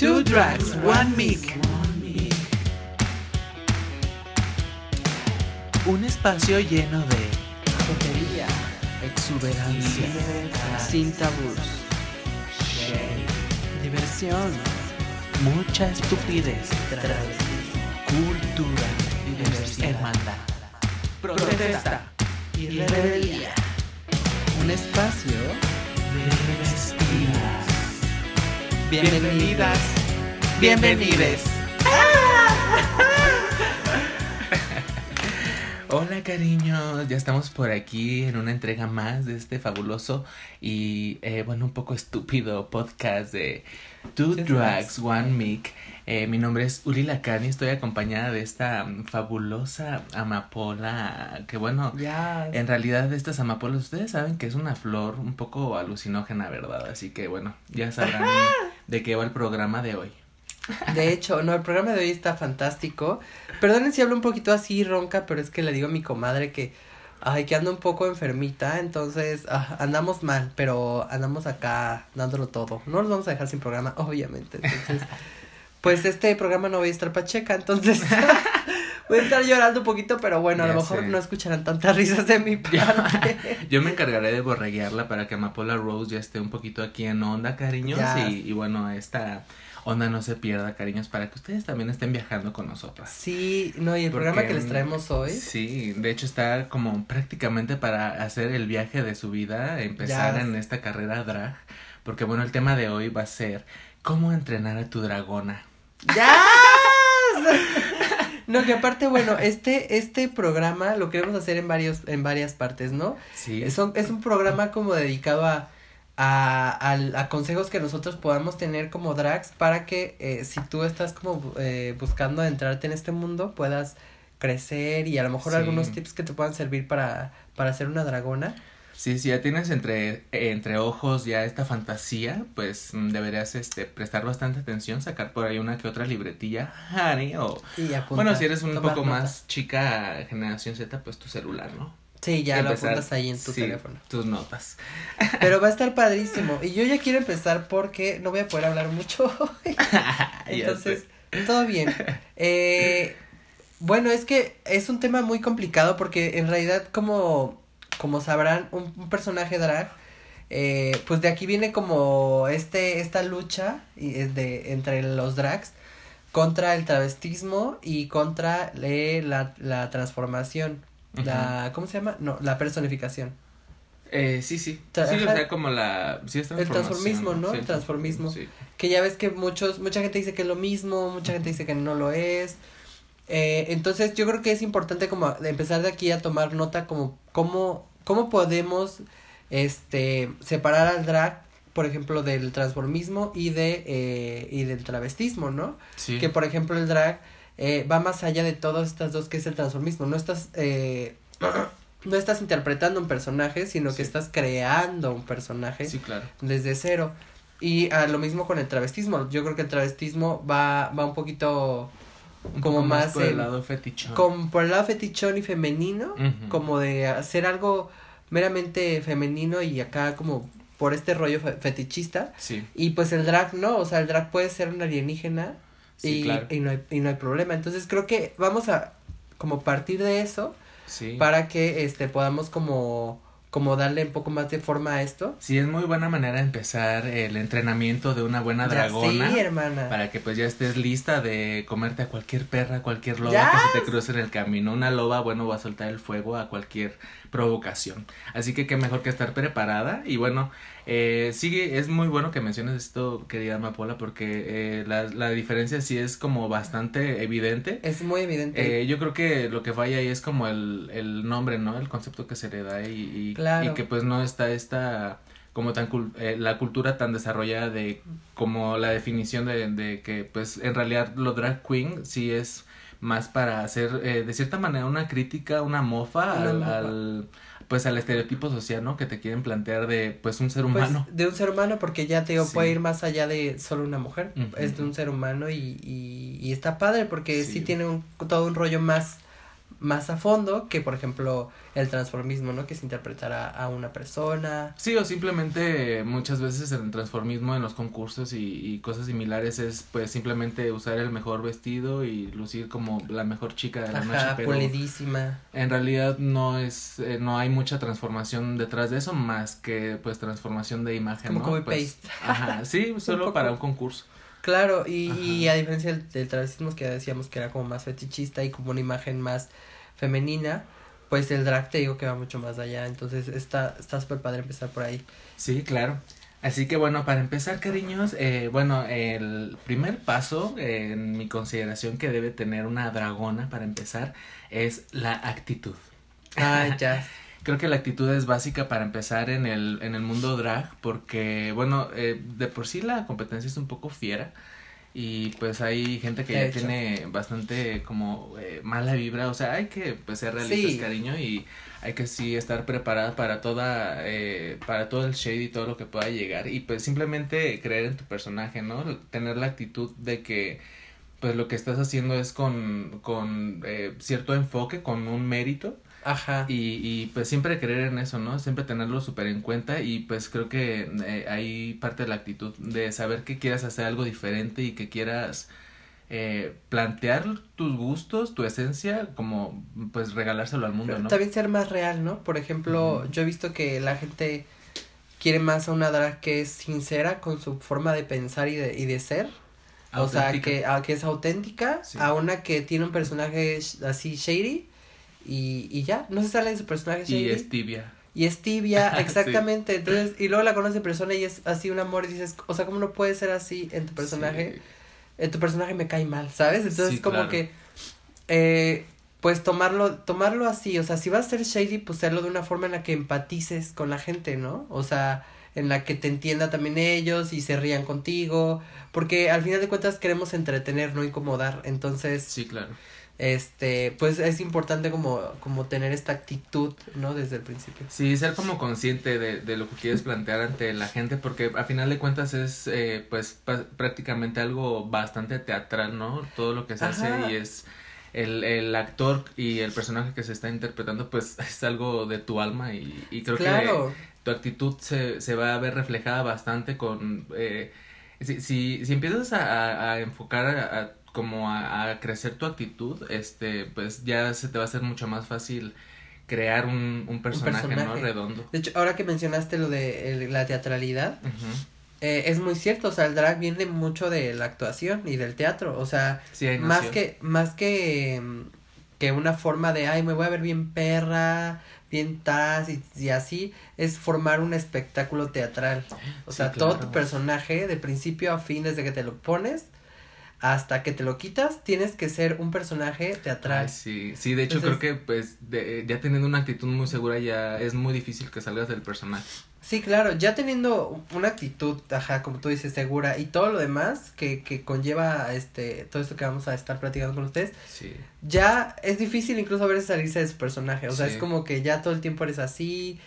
Two drugs, one mic. Un espacio lleno de Jotería. exuberancia, sin tabús, diversión, mucha estupidez, cultura, hermandad, protesta y rebeldía. Un espacio Bienvenidas, bienvenides. Hola cariños, ya estamos por aquí en una entrega más de este fabuloso y eh, bueno un poco estúpido podcast de Two Drugs, One Mic. Eh, mi nombre es Uli Lacani, estoy acompañada de esta fabulosa amapola que bueno, en realidad estas amapolas ustedes saben que es una flor un poco alucinógena, ¿verdad? Así que bueno, ya sabrán de qué va el programa de hoy. De hecho, no, el programa de hoy está fantástico. Perdonen si hablo un poquito así ronca, pero es que le digo a mi comadre que, ay, que ando un poco enfermita, entonces ah, andamos mal, pero andamos acá dándolo todo. No nos vamos a dejar sin programa, obviamente. Entonces, pues este programa no voy a estar pacheca, entonces voy a estar llorando un poquito, pero bueno, a lo mejor sé. no escucharán tantas risas de mi parte. Yo me encargaré de borreguearla para que Amapola Rose ya esté un poquito aquí en onda, cariños. Ya. Y, y bueno, esta onda no se pierda, cariños, para que ustedes también estén viajando con nosotras. Sí, no, y el programa que les traemos hoy. Sí, de hecho está como prácticamente para hacer el viaje de su vida, empezar Ya. en esta carrera drag. Porque bueno, el tema de hoy va a ser cómo entrenar a tu dragona. ¡Ya! No, que aparte, bueno, este, este programa lo queremos hacer en varios, en varias partes, ¿no? Sí. Es un, es un programa como dedicado a, a, al- a consejos que nosotros podamos tener como drags para que eh, si tú estás como eh, buscando adentrarte en este mundo, puedas crecer y a lo mejor Sí. algunos tips que te puedan servir para, para ser una dragona. Sí, si ya tienes entre, entre ojos ya esta fantasía, pues mm, deberías este, prestar bastante atención, sacar por ahí una que otra libretilla, Harry, o... Y Bueno, si eres un poco nota. más chica, generación Z, pues tu celular, ¿no? Sí, ya lo Empezar- apuntas ahí en tu sí, teléfono. tus notas. Pero va a estar padrísimo. Y yo ya quiero empezar porque no voy a poder hablar mucho hoy. Entonces, todo bien. Eh, bueno, es que es un tema muy complicado porque en realidad, como, como sabrán, un, un personaje drag, eh, pues de aquí viene como este, esta lucha y es de, entre los drags contra el travestismo y contra eh, la, la transformación. La, ¿cómo se llama? No, la personificación. Eh, sí, sí. Tra- Sí, o ajá. sea, como la... Sí, es El transformismo, ¿no? Sí, El transformismo. Sí. Que ya ves que muchos, mucha gente dice que es lo mismo, mucha gente dice que no lo es. Eh, entonces yo creo que es importante como empezar de aquí a tomar nota como cómo, cómo podemos este separar al drag, por ejemplo, del transformismo y de eh, y del travestismo, ¿no? Sí. Que por ejemplo el drag eh, va más allá de todas estas dos que es el transformismo. No estás eh, no estás interpretando un personaje, sino que estás creando un personaje Sí, claro. desde cero. Y a lo mismo con el travestismo. Yo creo que el travestismo va, va un poquito Un como poco más por el lado fetichón. como por el lado fetichón y femenino, como de hacer algo meramente femenino y acá como por este rollo fe- fetichista. Sí, Y pues el drag no, o sea, el drag puede ser un alienígena sí, y, claro. y, no hay, y no hay problema. Entonces creo que vamos a como partir de eso Sí. para que este podamos como como darle un poco más de forma a esto. Sí, es muy buena manera de empezar el entrenamiento de una buena Ya dragona. Sí, hermana. Para que pues ya estés lista de comerte a cualquier perra, cualquier loba ¡Yas! que se te cruce en el camino. Una loba, bueno, va a soltar el fuego a cualquier provocación. Así que qué mejor que estar preparada. Y bueno, eh, sigue, es muy bueno que menciones esto, querida Amapola, porque eh, la, la diferencia sí es como bastante evidente. Es muy evidente. Eh, yo creo que lo que falla ahí es como el, el nombre, ¿no? El concepto que se le da y, y, Claro. y que pues no está esta como tan cul- eh, la cultura tan desarrollada de como la definición de, de que pues en realidad lo drag queen sí es más para hacer eh, de cierta manera una crítica, una mofa, Una al, mofa. al, pues al estereotipo social, ¿no? Que te quieren plantear de pues un ser Pues, humano. de un ser humano, porque ya te digo, Sí. puede ir más allá de solo una mujer. Es de un ser humano y, y, y está padre porque sí, Sí. tiene un, todo un rollo más, más a fondo que, por ejemplo, el transformismo, ¿no? Que es interpretar a, a una persona. Sí, o simplemente muchas veces el transformismo en los concursos y, y, cosas similares es pues simplemente usar el mejor vestido y lucir como la mejor chica de la Ajá, noche, pero pulidísima. en realidad no es, eh, no hay mucha transformación detrás de eso más que pues transformación de imagen, Como ¿no? copy Pues, paste. Ajá, sí, solo para un concurso. Claro, y, y a diferencia del, del travestismo que decíamos que era como más fetichista y como una imagen más femenina, pues el drag te digo que va mucho más allá, entonces está está súper padre empezar por ahí. Sí, claro. Así que bueno, para empezar, cariños, eh, bueno, el primer paso eh, en mi consideración que debe tener una dragona para empezar es la actitud. Ay, ya. Creo que la actitud es básica para empezar en el, en el mundo drag porque, bueno, eh, de por sí la competencia es un poco fiera y pues hay gente que ya tiene bastante como eh, mala vibra, o sea, hay que pues ser realistas, Sí. cariño, y hay que sí estar preparada para toda, eh, para todo el shade y todo lo que pueda llegar y pues simplemente creer en tu personaje, ¿no? Tener la actitud de que pues lo que estás haciendo es con, con eh, cierto enfoque, con un mérito Ajá. y, y pues siempre creer en eso, ¿no? Siempre tenerlo súper en cuenta y pues creo que eh, hay parte de la actitud de saber que quieras hacer algo diferente y que quieras eh, plantear tus gustos, tu esencia, como pues regalárselo al mundo, Pero ¿no? También ser más real, ¿no? Por ejemplo, yo he visto que la gente quiere más a una drag que es sincera con su forma de pensar y de, y de ser. O sea, Auténtica. que, a, que es auténtica, Sí. a una que tiene un personaje así shady y, y ya, no se sale de su personaje shady. Y es tibia. Y es tibia, Sí. exactamente. Entonces, y luego la conoces en persona y es así un amor y dices, o sea, ¿cómo no puede ser así en tu personaje? Sí. En tu personaje me cae mal, ¿sabes? Entonces, Sí, como claro. que, eh, pues tomarlo, tomarlo así, o sea, si vas a ser shady, pues hacerlo de una forma en la que empatices con la gente, ¿no? O sea, en la que te entienda también ellos y se rían contigo, porque al final de cuentas queremos entretener, no incomodar, entonces, Sí, claro. Este, pues es importante como, como tener esta actitud, ¿no? Desde el principio. Sí, ser como consciente de, de lo que quieres plantear ante la gente, porque a final de cuentas es eh, pues prácticamente algo bastante teatral, ¿no? Todo lo que se Ajá. hace y es el, el actor y el personaje que se está interpretando, pues es algo de tu alma y, y creo claro, que tu actitud se, se va a ver reflejada bastante con... Eh, si, si, si empiezas a, a- a enfocar a, a- como a, a crecer tu actitud, este, pues ya se te va a hacer mucho más fácil crear un, un personaje, ¿no? personaje. Redondo. de hecho, ahora que mencionaste lo de el- la teatralidad, eh, es muy cierto, o sea, el drag viene mucho de la actuación y del teatro, o sea, Sí, más que, más que, que una forma de, ay, me voy a ver bien perra, bien tas y, y así, es formar un espectáculo teatral. O Sí, sea, todo tu personaje, de principio a fin, desde que te lo pones hasta que te lo quitas, tienes que ser un personaje teatral. Ay, sí, sí, de hecho Entonces- creo que pues de- ya teniendo una actitud muy segura ya es muy difícil que salgas del personaje. Sí, claro, ya teniendo una actitud, ajá, como tú dices, segura y todo lo demás que, que conlleva este, todo esto que vamos a estar platicando con ustedes, Sí. ya es difícil incluso a veces salirse de su personaje, o sea, Sí. es como que ya todo el tiempo eres así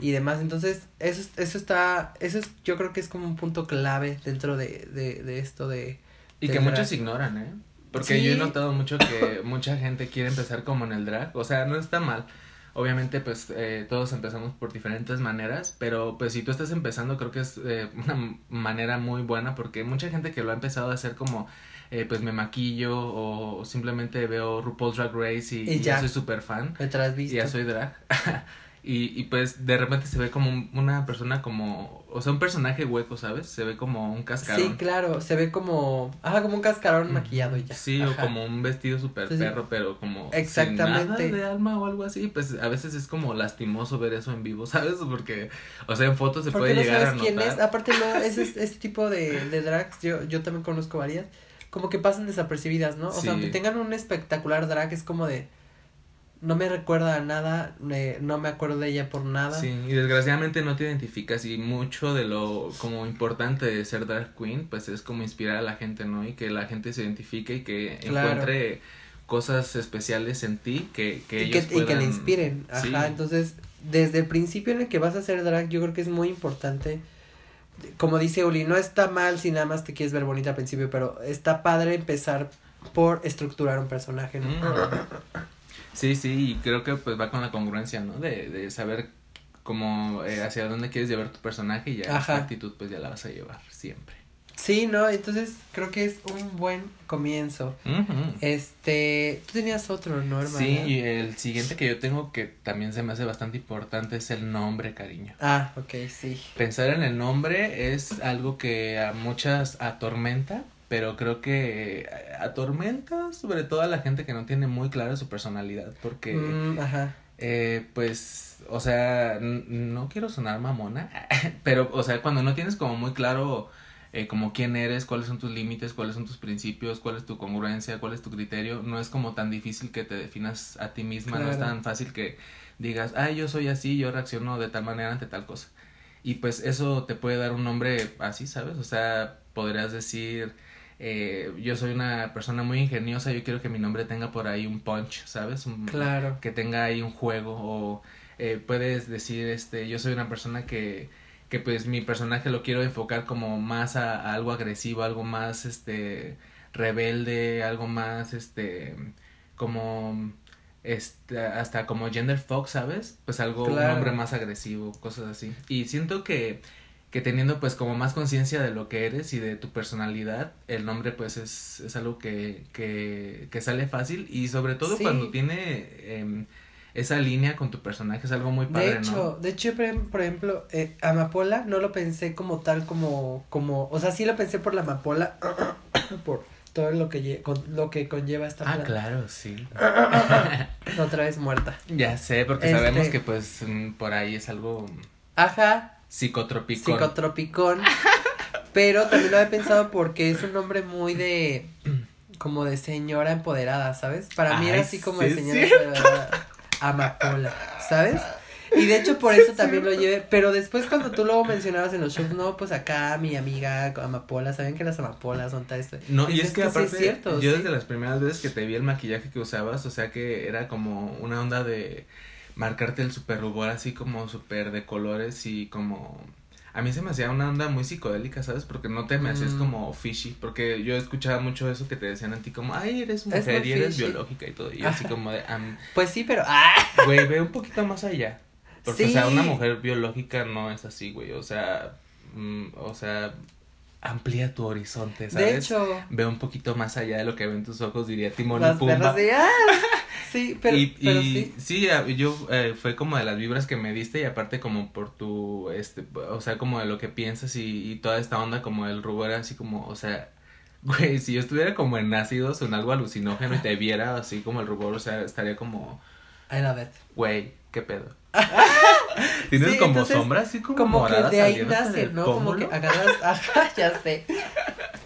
y demás, entonces eso, es- eso está, eso es, yo creo que es como un punto clave dentro de, de, de esto de... Y que muchos ignoran, ¿eh? Porque Sí. yo he notado mucho que mucha gente quiere empezar como en el drag. O sea, no está mal. Obviamente, pues eh, todos empezamos por diferentes maneras. Pero pues si tú estás empezando, creo que es eh, una manera muy buena. Porque mucha gente que lo ha empezado a hacer como, eh, pues me maquillo o simplemente veo RuPaul's Drag Race y, ya. soy súper fan. Y ya soy drag. y, y pues de repente se ve como un- una persona como, o sea, un personaje hueco, ¿sabes? Se ve como un cascarón. Sí, claro, se ve como, ajá, como un cascarón Ujú. maquillado y ya. Sí, Ajá. o como un vestido súper Sí, sí. perro, pero como Exactamente. sin nada de alma o algo así, pues a veces es como lastimoso ver eso en vivo, ¿sabes? Porque, o sea, en fotos se Porque puede no llegar a sabes quién notar. es. Aparte, no, ese, ese tipo de, de drags, yo, yo también conozco varias, como que pasan desapercibidas, ¿no? O Sí. sea, aunque tengan un espectacular drag, es como de. No me recuerda a nada, eh, no me acuerdo de ella por nada. Sí, y desgraciadamente no te identificas y mucho de lo como importante de ser drag queen, pues es como inspirar a la gente, ¿no? Y que la gente se identifique y que Claro. encuentre cosas especiales en ti que, que y, que, ellos y que le puedan- inspiren. Ajá, Sí. entonces, desde el principio en el que vas a hacer drag, yo creo que es muy importante. Como dice Uli, no está mal si nada más te quieres ver bonita al principio, pero está padre empezar por estructurar un personaje, ¿no? Mm. Sí, sí, y creo que pues va con la congruencia, ¿no? De, de saber cómo, eh, hacia dónde quieres llevar tu personaje y ya esa actitud pues ya la vas a llevar siempre. Sí, ¿no? Entonces creo que es un buen comienzo. Este, tú tenías otro, ¿no, hermano? Sí, y el siguiente que yo tengo que también se me hace bastante importante es el nombre, cariño. Ah, ok, sí. Pensar en el nombre es algo que a muchas atormenta, pero creo que atormenta sobre todo a la gente que no tiene muy clara su personalidad, porque, mm, ajá. Eh, pues, o sea, no quiero sonar mamona, pero, o sea, cuando no tienes como muy claro eh, como quién eres, cuáles son tus límites, cuáles son tus principios, cuál es tu congruencia, cuál es tu criterio. No es como tan difícil que te definas a ti misma, no es tan fácil que digas, ay, yo soy así, yo reacciono de tal manera ante tal cosa. Y pues eso te puede dar un nombre así, ¿sabes? O sea, podrías decir, eh, yo soy una persona muy ingeniosa, yo quiero que mi nombre tenga por ahí un punch, ¿sabes? claro. Que tenga ahí un juego o eh, puedes decir, este, yo soy una persona que que pues mi personaje lo quiero enfocar como más a, algo agresivo, algo más este rebelde, algo más este como este hasta como gender fox, ¿sabes? Pues algo un hombre más agresivo, cosas así. Y siento que que teniendo pues como más conciencia de lo que eres y de tu personalidad, el nombre pues es, es algo que, que, que sale fácil y sobre todo cuando tiene eh, esa línea con tu personaje es algo muy padre, de hecho, De hecho, por ejemplo, eh, Amapola no lo pensé como tal, como, como, o sea, sí lo pensé por la Amapola, por todo lo que, con, lo que conlleva esta Ah, claro, sí. Otra vez muerta. Ya sé, porque sabemos este que pues mm, por ahí es algo... Ajá. Psicotropicón. Psicotropicón. pero también lo había pensado porque es un nombre muy de como de señora empoderada, ¿sabes? Para mí era así como de señora empoderada amapola, ¿sabes? Y de hecho por eso también lo llevé, pero después cuando tú luego mencionabas en los shows, no, pues acá mi amiga amapola, ¿saben que las amapolas son tal? No, y, es que, aparte, cierto, yo desde las primeras veces que te vi el maquillaje que usabas, o sea que era como una onda de marcarte el super rubor así como super de colores y como a mí se me hacía una onda muy psicodélica, ¿sabes? Porque no te me hacías mm. como fishy, porque yo escuchaba mucho eso que te decían a ti como, ay, eres mujer y eres biológica y todo, y así como de, pues sí, pero, ah. güey, ve un poquito más allá, porque, o sea, una mujer biológica no es así, güey, o sea, mm, o sea, amplía tu horizonte, ¿sabes? De hecho. Ve un poquito más allá de lo que ven tus ojos, diría Timón y Pumba. Sí, pero, y, pero sí. Sí, yo eh, fue como de las vibras que me diste y aparte como por tu, este, o sea, como de lo que piensas y, y toda esta onda como el rubor así como, o sea, güey, si yo estuviera como en ácidos o en algo alucinógeno y te viera así como el rubor, o sea, estaría como... I love it. Güey, qué pedo. Tienes como sombras así como Como que de ahí nace, ¿no? Como que agarras, ajá, ya sé.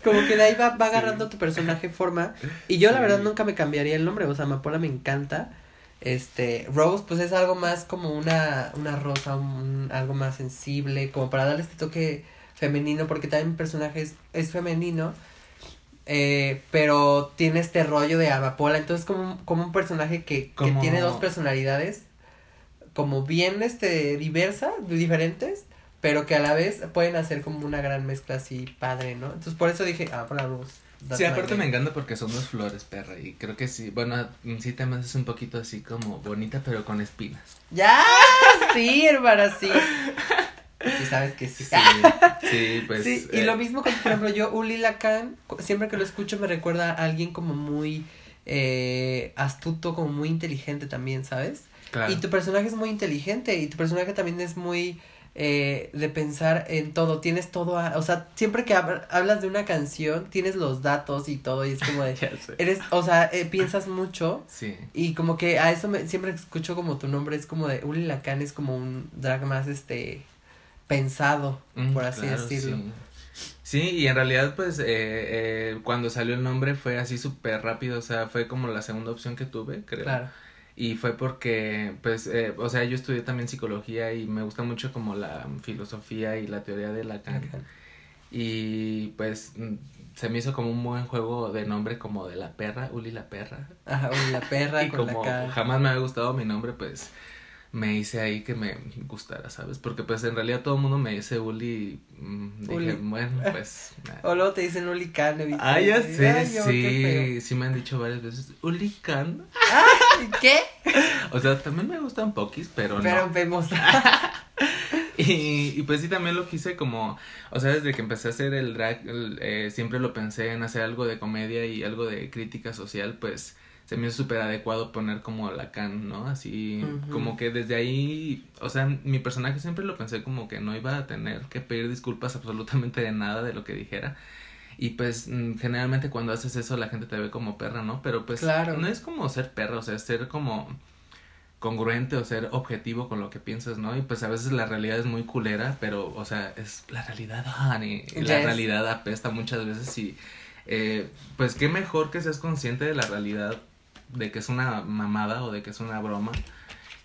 Como que de ahí va, va agarrando tu personaje forma. Y yo la verdad nunca me cambiaría el nombre, o sea, Amapola me encanta. Este, Rose, pues es algo más como una, una rosa, un, algo más sensible, como para darle este toque femenino, porque también mi personaje es, es femenino. Eh, pero tiene este rollo de Amapola, entonces como, como un personaje que, que tiene dos personalidades como bien este diversas, diferentes, pero que a la vez pueden hacer como una gran mezcla así padre, ¿no? Entonces por eso dije, ah, por la luz. Sí, aparte me encanta porque son dos flores, perra, y creo que sí, bueno, sí también es un poquito así como bonita, pero con espinas. Ya, sí, hermana, sí. Sí, sabes que sí. Sí, pues. Sí, y lo eh. mismo con, por ejemplo, yo, Uli Lacan, siempre que lo escucho me recuerda a alguien como muy eh, astuto, como muy inteligente también, ¿sabes? Y tu personaje es muy inteligente y tu personaje también es muy eh, de pensar en todo, tienes todo, o sea, siempre que hablas de una canción, tienes los datos y todo y es como de, eres, o sea, eh, piensas mucho sí. y como que a eso me, siempre escucho como tu nombre, es como de, Uli Lacan es como un drag más, este, pensado, mm, por así decirlo. Sí. y en realidad pues eh, eh, cuando salió el nombre fue así súper rápido, o sea, fue como la segunda opción que tuve, creo. Claro y fue porque, pues, eh, o sea, yo estudié también psicología y me gusta mucho como la filosofía y la teoría de Lacan. Y pues mm, se me hizo como un buen juego de nombre como de la perra, Uli la perra. Ajá, Uli la perra. y como jamás me había gustado mi nombre, pues me hice ahí que me gustara, ¿sabes? Porque pues en realidad todo el mundo me dice Uli, mm, dije, bueno, pues... O luego te dicen Uli ¿viste? Ah, ya sé, Ay, yo, qué sí, sí me han dicho varias veces, Uli feo. ¿Qué? O sea, también me gustan poquis, pero, Pero no. vemos. Y, y pues sí, también lo quise como, o sea, desde que empecé a hacer el drag, el, eh, siempre lo pensé en hacer algo de comedia y algo de crítica social, pues se me hizo súper adecuado poner como Lacan, ¿no? Así, como que desde ahí, o sea, mi personaje siempre lo pensé como que no iba a tener que pedir disculpas absolutamente de nada de lo que dijera. Y pues mm, generalmente cuando haces eso la gente te ve como perra, ¿no? Pero pues Claro. no es como ser perra, o sea, es ser como congruente o ser objetivo con lo que piensas, ¿no? Y pues a veces la realidad es muy culera, pero, o sea, es la realidad, honey. La Yes. realidad apesta muchas veces y, eh, pues qué mejor que seas consciente de la realidad, de que es una mamada o de que es una broma.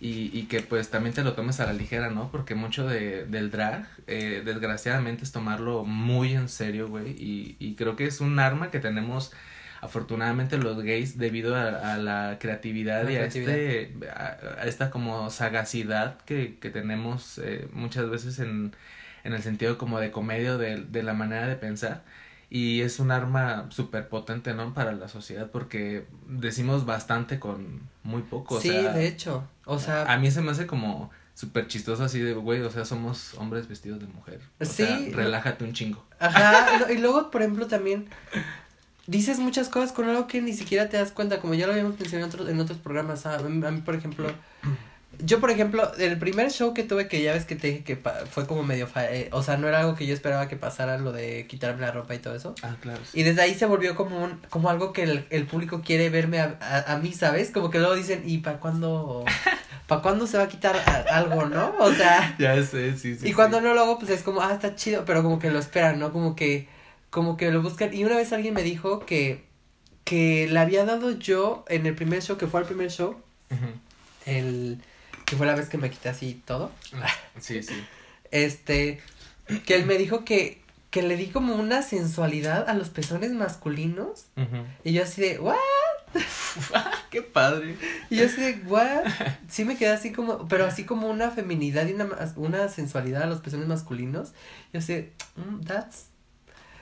Y, y que pues también te lo tomes a la ligera, ¿no? Porque mucho de, del drag, eh, desgraciadamente, es tomarlo muy en serio, güey. Y, y creo que es un arma que tenemos afortunadamente los gays debido a, a la creatividad La y a este a, a esta como sagacidad que, que tenemos eh, muchas veces en, en el sentido como de comedia de, de la manera de pensar y es un arma súper potente no para la sociedad porque decimos bastante con muy poco o sí, sea, de hecho. O sea, a mí se me hace como súper chistoso así de güey o sea somos hombres vestidos de mujer o Sí. sea, relájate un chingo Ajá, y luego, por ejemplo, también dices muchas cosas con algo que ni siquiera te das cuenta, como ya lo habíamos mencionado en otros, en otros programas. A mí, por ejemplo, yo, por ejemplo, el primer show que tuve, que ya ves que te dije que pa- fue como medio, fa- eh, o sea, no era algo que yo esperaba que pasara, lo de quitarme la ropa y todo eso. ah claro Y desde ahí se volvió como un, como algo que el, el público quiere verme a, a, a mí, ¿sabes? Como que luego dicen, ¿y para cuándo, para cuándo se va a quitar a- algo, no? O sea... ya sé sí sí Y cuando no lo hago, pues es como, ah, está chido, pero como que lo esperan, ¿no? Como que, como que lo buscan. Y una vez alguien me dijo que, que le había dado yo en el primer show, que fue el primer show, el, que fue la vez que me quité así todo, sí sí este, que él me dijo que, que le di como una sensualidad a los pezones masculinos. Y yo así de, ¿what? qué padre Y yo así de, ¿what? Sí me quedé así como, pero así como una feminidad y una, una sensualidad a los pezones masculinos. Yo así de, mm, that's,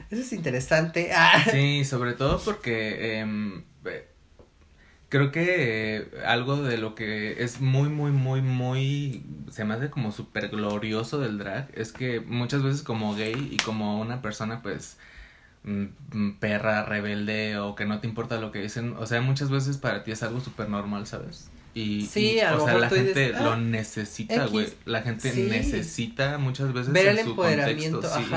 eso es interesante. Ah. Sí, sobre todo porque em, eh, creo que eh, algo de lo que es muy, muy, muy, muy, se me hace como súper glorioso del drag es que muchas veces como gay y como una persona pues mm, mm, perra, rebelde o que no te importa lo que dicen, o sea, muchas veces para ti es algo súper normal, ¿sabes? Y, Sí, y, a lo o sea, mejor la dices, gente "Ah, lo necesita, X". güey. La gente Sí. necesita muchas veces Ver en el su empoderamiento, contexto, sí.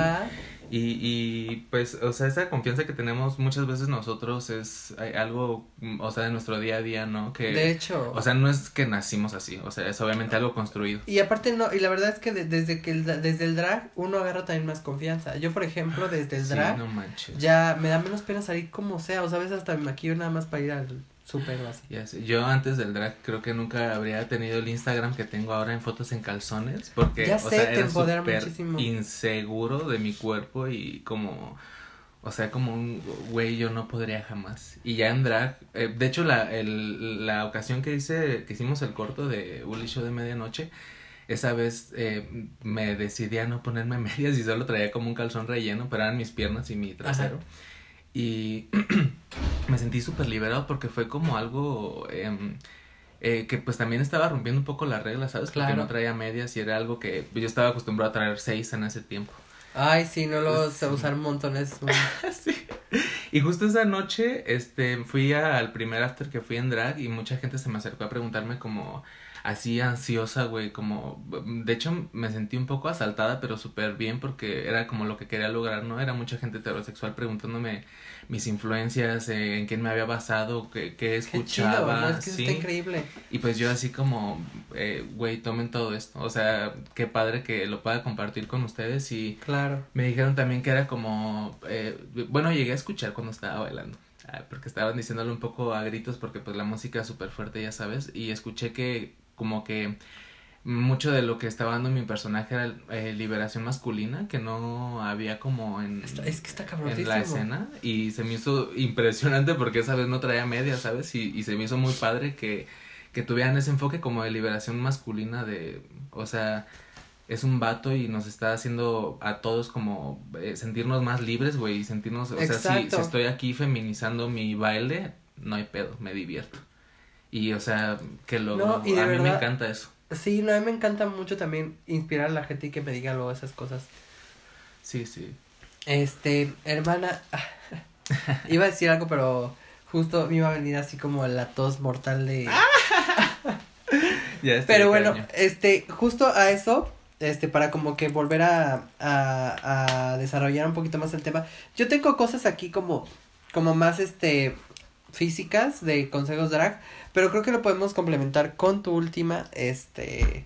Y, y pues, o sea, esa confianza que tenemos muchas veces nosotros es algo, o sea, de nuestro día a día, ¿no? Que, De hecho. o sea, no es que nacimos así, o sea, es obviamente algo construido. y aparte no, y la verdad es que de- desde que el, desde el drag uno agarra también más confianza. Yo, por ejemplo, desde el Sí, drag no manches. ya me da menos pena salir como sea, o sabes, hasta me maquillo nada más para ir al súper. Ya sé, Yo antes del drag creo que nunca habría tenido el Instagram que tengo ahora en fotos en calzones, porque, Ya o sé, sea, era súper inseguro de mi cuerpo y como... O sea, como un güey, yo no podría jamás. Y ya en drag, eh, de hecho, la, el, la ocasión que hice, que hicimos el corto de Uli Show de medianoche, esa vez eh, me decidí a no ponerme medias y solo traía como un calzón relleno, pero eran mis piernas y mi trasero. Y me sentí súper liberado porque fue como algo em, eh, que pues también estaba rompiendo un poco las reglas, ¿sabes? Porque Claro. no traía medias y era algo que yo estaba acostumbrado a traer seis en ese tiempo. Ay, sí, no lo sé Sí. usar montones. Sí. Y justo esa noche, este, fui al primer after que fui en drag y mucha gente se me acercó a preguntarme como así ansiosa, güey, como, de hecho me sentí un poco asaltada, pero súper bien porque era como lo que quería lograr, ¿no? Era mucha gente heterosexual preguntándome mis influencias, eh, en quién me había basado, qué, qué Qué escuchaba, chido, ¿no? Es que sí. está increíble. Y pues yo así como, eh, güey, tomen todo esto, o sea, qué padre que lo pueda compartir con ustedes y Claro. me dijeron también que era como, eh, bueno, llegué a escuchar cuando estaba bailando, ah, porque estaban diciéndolo un poco a gritos porque pues la música es súper fuerte, ya sabes, y escuché que como que mucho de lo que estaba dando mi personaje era eh, liberación masculina, que no había como en, Está- es que está en la escena, y se me hizo impresionante porque esa vez no traía media, ¿sabes? Y, y se me hizo muy padre que que tuvieran ese enfoque como de liberación masculina de, o sea, es un vato y nos está haciendo a todos como eh, sentirnos más libres, güey, y sentirnos, o sea, si, si, estoy aquí feminizando mi baile, no hay pedo, me divierto. Y, o sea, que lo, a mí me encanta eso. Sí, no, a mí me encanta mucho también inspirar a la gente y que me diga luego esas cosas. Sí, sí. Este, hermana, iba a decir algo, pero justo me iba a venir así como la tos mortal de... ya pero bueno, este, justo a eso, este, para como que volver a, a, a desarrollar un poquito más el tema, yo tengo cosas aquí como, como más, este, físicas de consejos drag, pero creo que lo podemos complementar con tu última, este,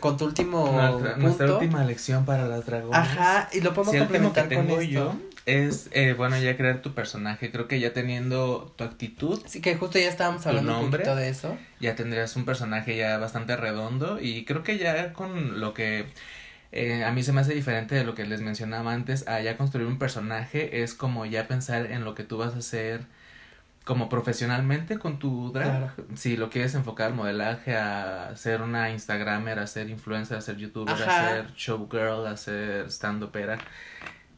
con tu último nuestra, nuestra, última lección para las dragonas. Ajá, y lo podemos complementar que tengo con yo es, eh, bueno, ya crear tu personaje. Creo que ya teniendo tu actitud. Sí, que justo ya estábamos hablando un poquito de eso. Ya tendrías un personaje ya bastante redondo y creo que ya con lo que eh, a mí se me hace diferente de lo que les mencionaba antes, a ya construir un personaje es como ya pensar en lo que tú vas a hacer como profesionalmente con tu drag. Si lo quieres enfocar al modelaje, a ser una Instagramer, a ser influencer, a ser youtuber, a ser showgirl, a ser stand-upera.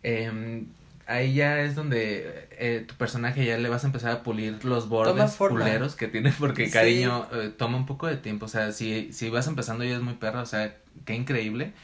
Eh, ahí ya es donde eh, tu personaje ya le vas a empezar a pulir los bordes culeros que tiene porque cariño eh, toma un poco de tiempo, o sea, si, si vas empezando ya es muy perra, o sea, qué increíble.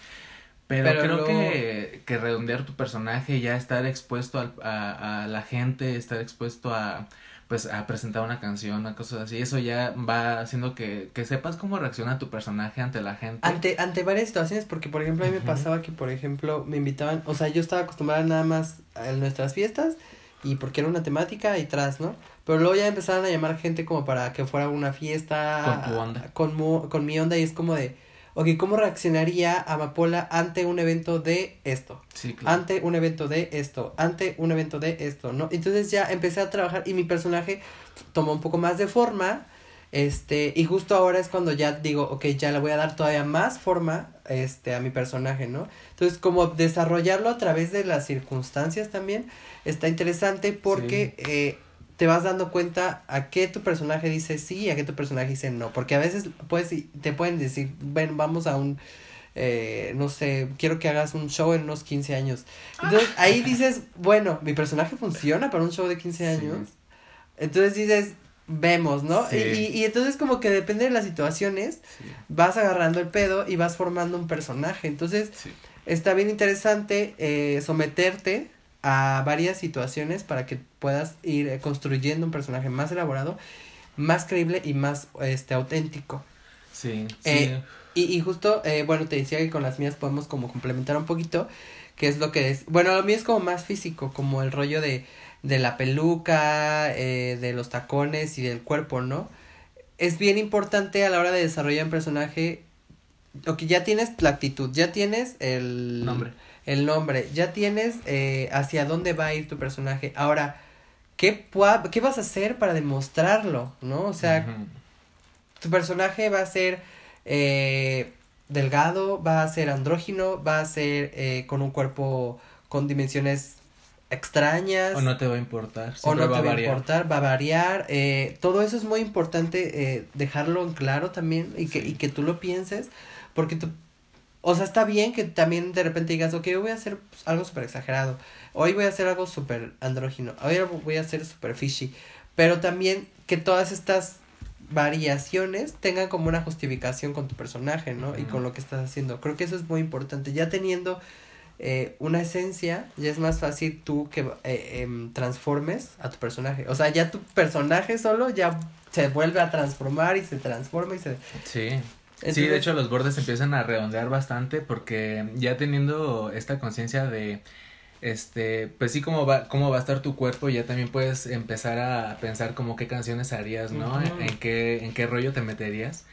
Pero, creo que, que redondear tu personaje, ya estar expuesto a, a la gente, estar expuesto a, pues a presentar una canción, a cosas así, eso ya va haciendo que, que sepas cómo reacciona tu personaje ante la gente. Ante, ante varias situaciones, porque por ejemplo a mí me pasaba que por ejemplo me invitaban, o sea, yo estaba acostumbrada nada más a nuestras fiestas y porque era una temática y tras, ¿no? Pero luego ya empezaron a llamar gente como para que fuera una fiesta. Con tu onda. Con, con mi onda y es como de ok, ¿cómo reaccionaría Amapola ante un evento de esto? Sí, claro. Ante un evento de esto, ante un evento de esto, ¿no? Entonces ya empecé a trabajar y mi personaje tomó un poco más de forma, este, y justo ahora es cuando ya digo, ok, ya le voy a dar todavía más forma, este, a mi personaje, ¿no? Entonces, como desarrollarlo a través de las circunstancias también está interesante porque, eh, te vas dando cuenta a qué tu personaje dice sí y a qué tu personaje dice no. Porque a veces puedes, te pueden decir, ven, vamos a un, eh, no sé, quiero que hagas un show en unos 15 años. Entonces ahí dices, bueno, mi personaje funciona para un show de 15 años. Entonces dices, vemos, ¿no? Y, y, entonces como que depende de las situaciones, vas agarrando el pedo y vas formando un personaje. Entonces está bien interesante eh, someterte a varias situaciones para que puedas ir eh, construyendo un personaje más elaborado, más creíble y más este auténtico. Sí, eh, y, y justo, eh, bueno, te decía que con las mías podemos como complementar un poquito, que es lo que es, bueno, lo mío es como más físico, como el rollo de, de la peluca, eh, de los tacones y del cuerpo, ¿no? Es bien importante a la hora de desarrollar un personaje, o que ya tienes la actitud, ya tienes el nombre el nombre, ya tienes eh, hacia dónde va a ir tu personaje. Ahora, ¿qué, ¿qué vas a hacer para demostrarlo? ¿No? O sea, tu personaje va a ser eh, delgado, va a ser andrógino, va a ser eh, con un cuerpo con dimensiones extrañas. O no te va a importar. O no te va, a importar, va a variar. Eh, todo eso es muy importante eh, dejarlo en claro también y que, y que tú lo pienses. Porque tú o sea, está bien que también de repente digas, ok, voy a hacer pues, algo súper exagerado. Hoy voy a hacer algo súper andrógino. Hoy voy a hacer súper fishy. Pero también que todas estas variaciones tengan como una justificación con tu personaje, ¿no? Y con lo que estás haciendo. Creo que eso es muy importante. Ya teniendo eh, una esencia, ya es más fácil tú que eh, em, transformes a tu personaje. O sea, ya tu personaje solo ya se vuelve a transformar y se transforma y se... Sí sí, de hecho los bordes empiezan a redondear bastante porque ya teniendo esta conciencia de este, pues sí, cómo va, cómo va a estar tu cuerpo, ya también puedes empezar a pensar como qué canciones harías, ¿no? en, qué, en qué rollo te meterías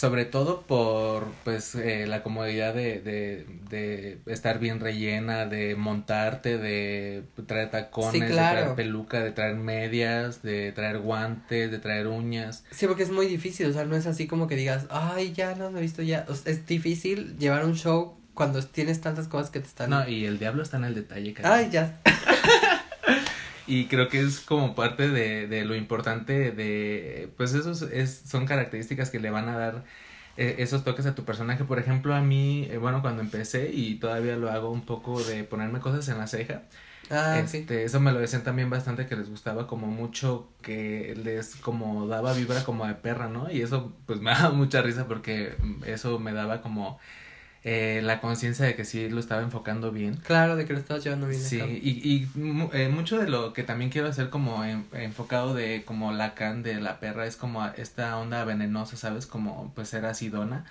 sobre todo por pues eh, la comodidad de, de, de, estar bien rellena, de montarte, de traer tacones, de traer peluca, de traer medias, de traer guantes, de traer uñas. Sí, porque es muy difícil, o sea, no es así como que digas, ay, ya no me he visto ya, es difícil llevar un show cuando tienes tantas cosas que te están... No, y el diablo está en el detalle, Ay, ya. y creo que es como parte de, de lo importante de, pues esos es, son características que le van a dar eh, esos toques a tu personaje. Por ejemplo, a mí, eh, bueno, cuando empecé y todavía lo hago un poco de ponerme cosas en la ceja. Ah, este, eso me lo decían también bastante que les gustaba como mucho que les como daba vibra como de perra, ¿no? Y eso pues me daba mucha risa porque eso me daba como eh, la conciencia de que sí lo estaba enfocando bien. Claro, de que lo estabas llevando bien. Sí, y, y eh, mucho de lo que también quiero hacer como enfocado de como Lacan de la perra es como esta onda venenosa, ¿sabes? Como pues ser acidona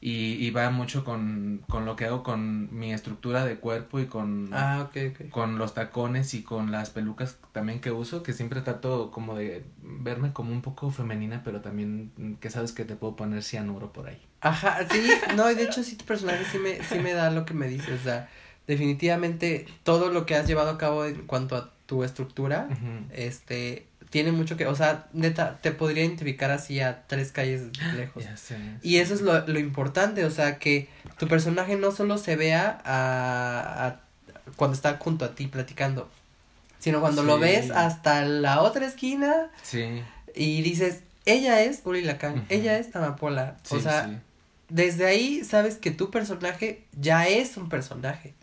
y, y va mucho con, con lo que hago con mi estructura de cuerpo y con, ah, okay, okay. con los tacones y con las pelucas también que uso, que siempre trato como de verme como un poco femenina, pero también que sabes que te puedo poner cianuro por ahí. Ajá, sí, no, y de hecho sí tu personaje sí me, sí me da lo que me dices, o sea, definitivamente todo lo que has llevado a cabo en cuanto a tu estructura, este, tiene mucho que, o sea, neta, te podría identificar así a tres calles lejos. y eso es lo, lo importante, o sea, que tu personaje no solo se vea a, a cuando está junto a ti platicando, sino cuando lo ves hasta la otra esquina. Sí. Y dices, ella es Uri Lacan, ella es Amapola. o sea, desde ahí sabes que tu personaje ya es un personaje.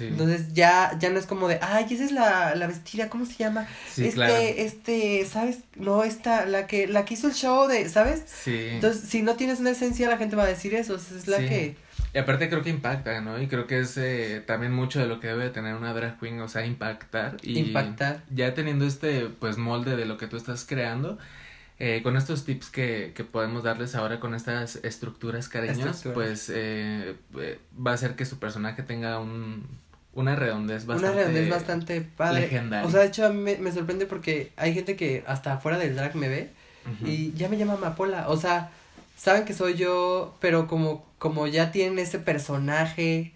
Entonces ya, ya no es como de, ay, esa es la, la vestida, ¿cómo se llama? este, este, ¿sabes? No, esta, la que, la que hizo el show de, ¿sabes? Sí. Entonces, si no tienes una esencia, la gente va a decir eso, es la que... Y aparte creo que impacta, ¿no? Y creo que es eh, también mucho de lo que debe tener una drag queen, o sea, impactar. Y impactar. Ya teniendo este, pues, molde de lo que tú estás creando, eh, con estos tips que, que podemos darles ahora con estas estructuras cariños, pues eh, eh, va a hacer que su personaje tenga un, una redondez bastante una redondez bastante padre legendaria. o sea de hecho a mí me, me, sorprende porque hay gente que hasta afuera del drag me ve y ya me llama Mapola o sea saben que soy yo pero como como ya tienen ese personaje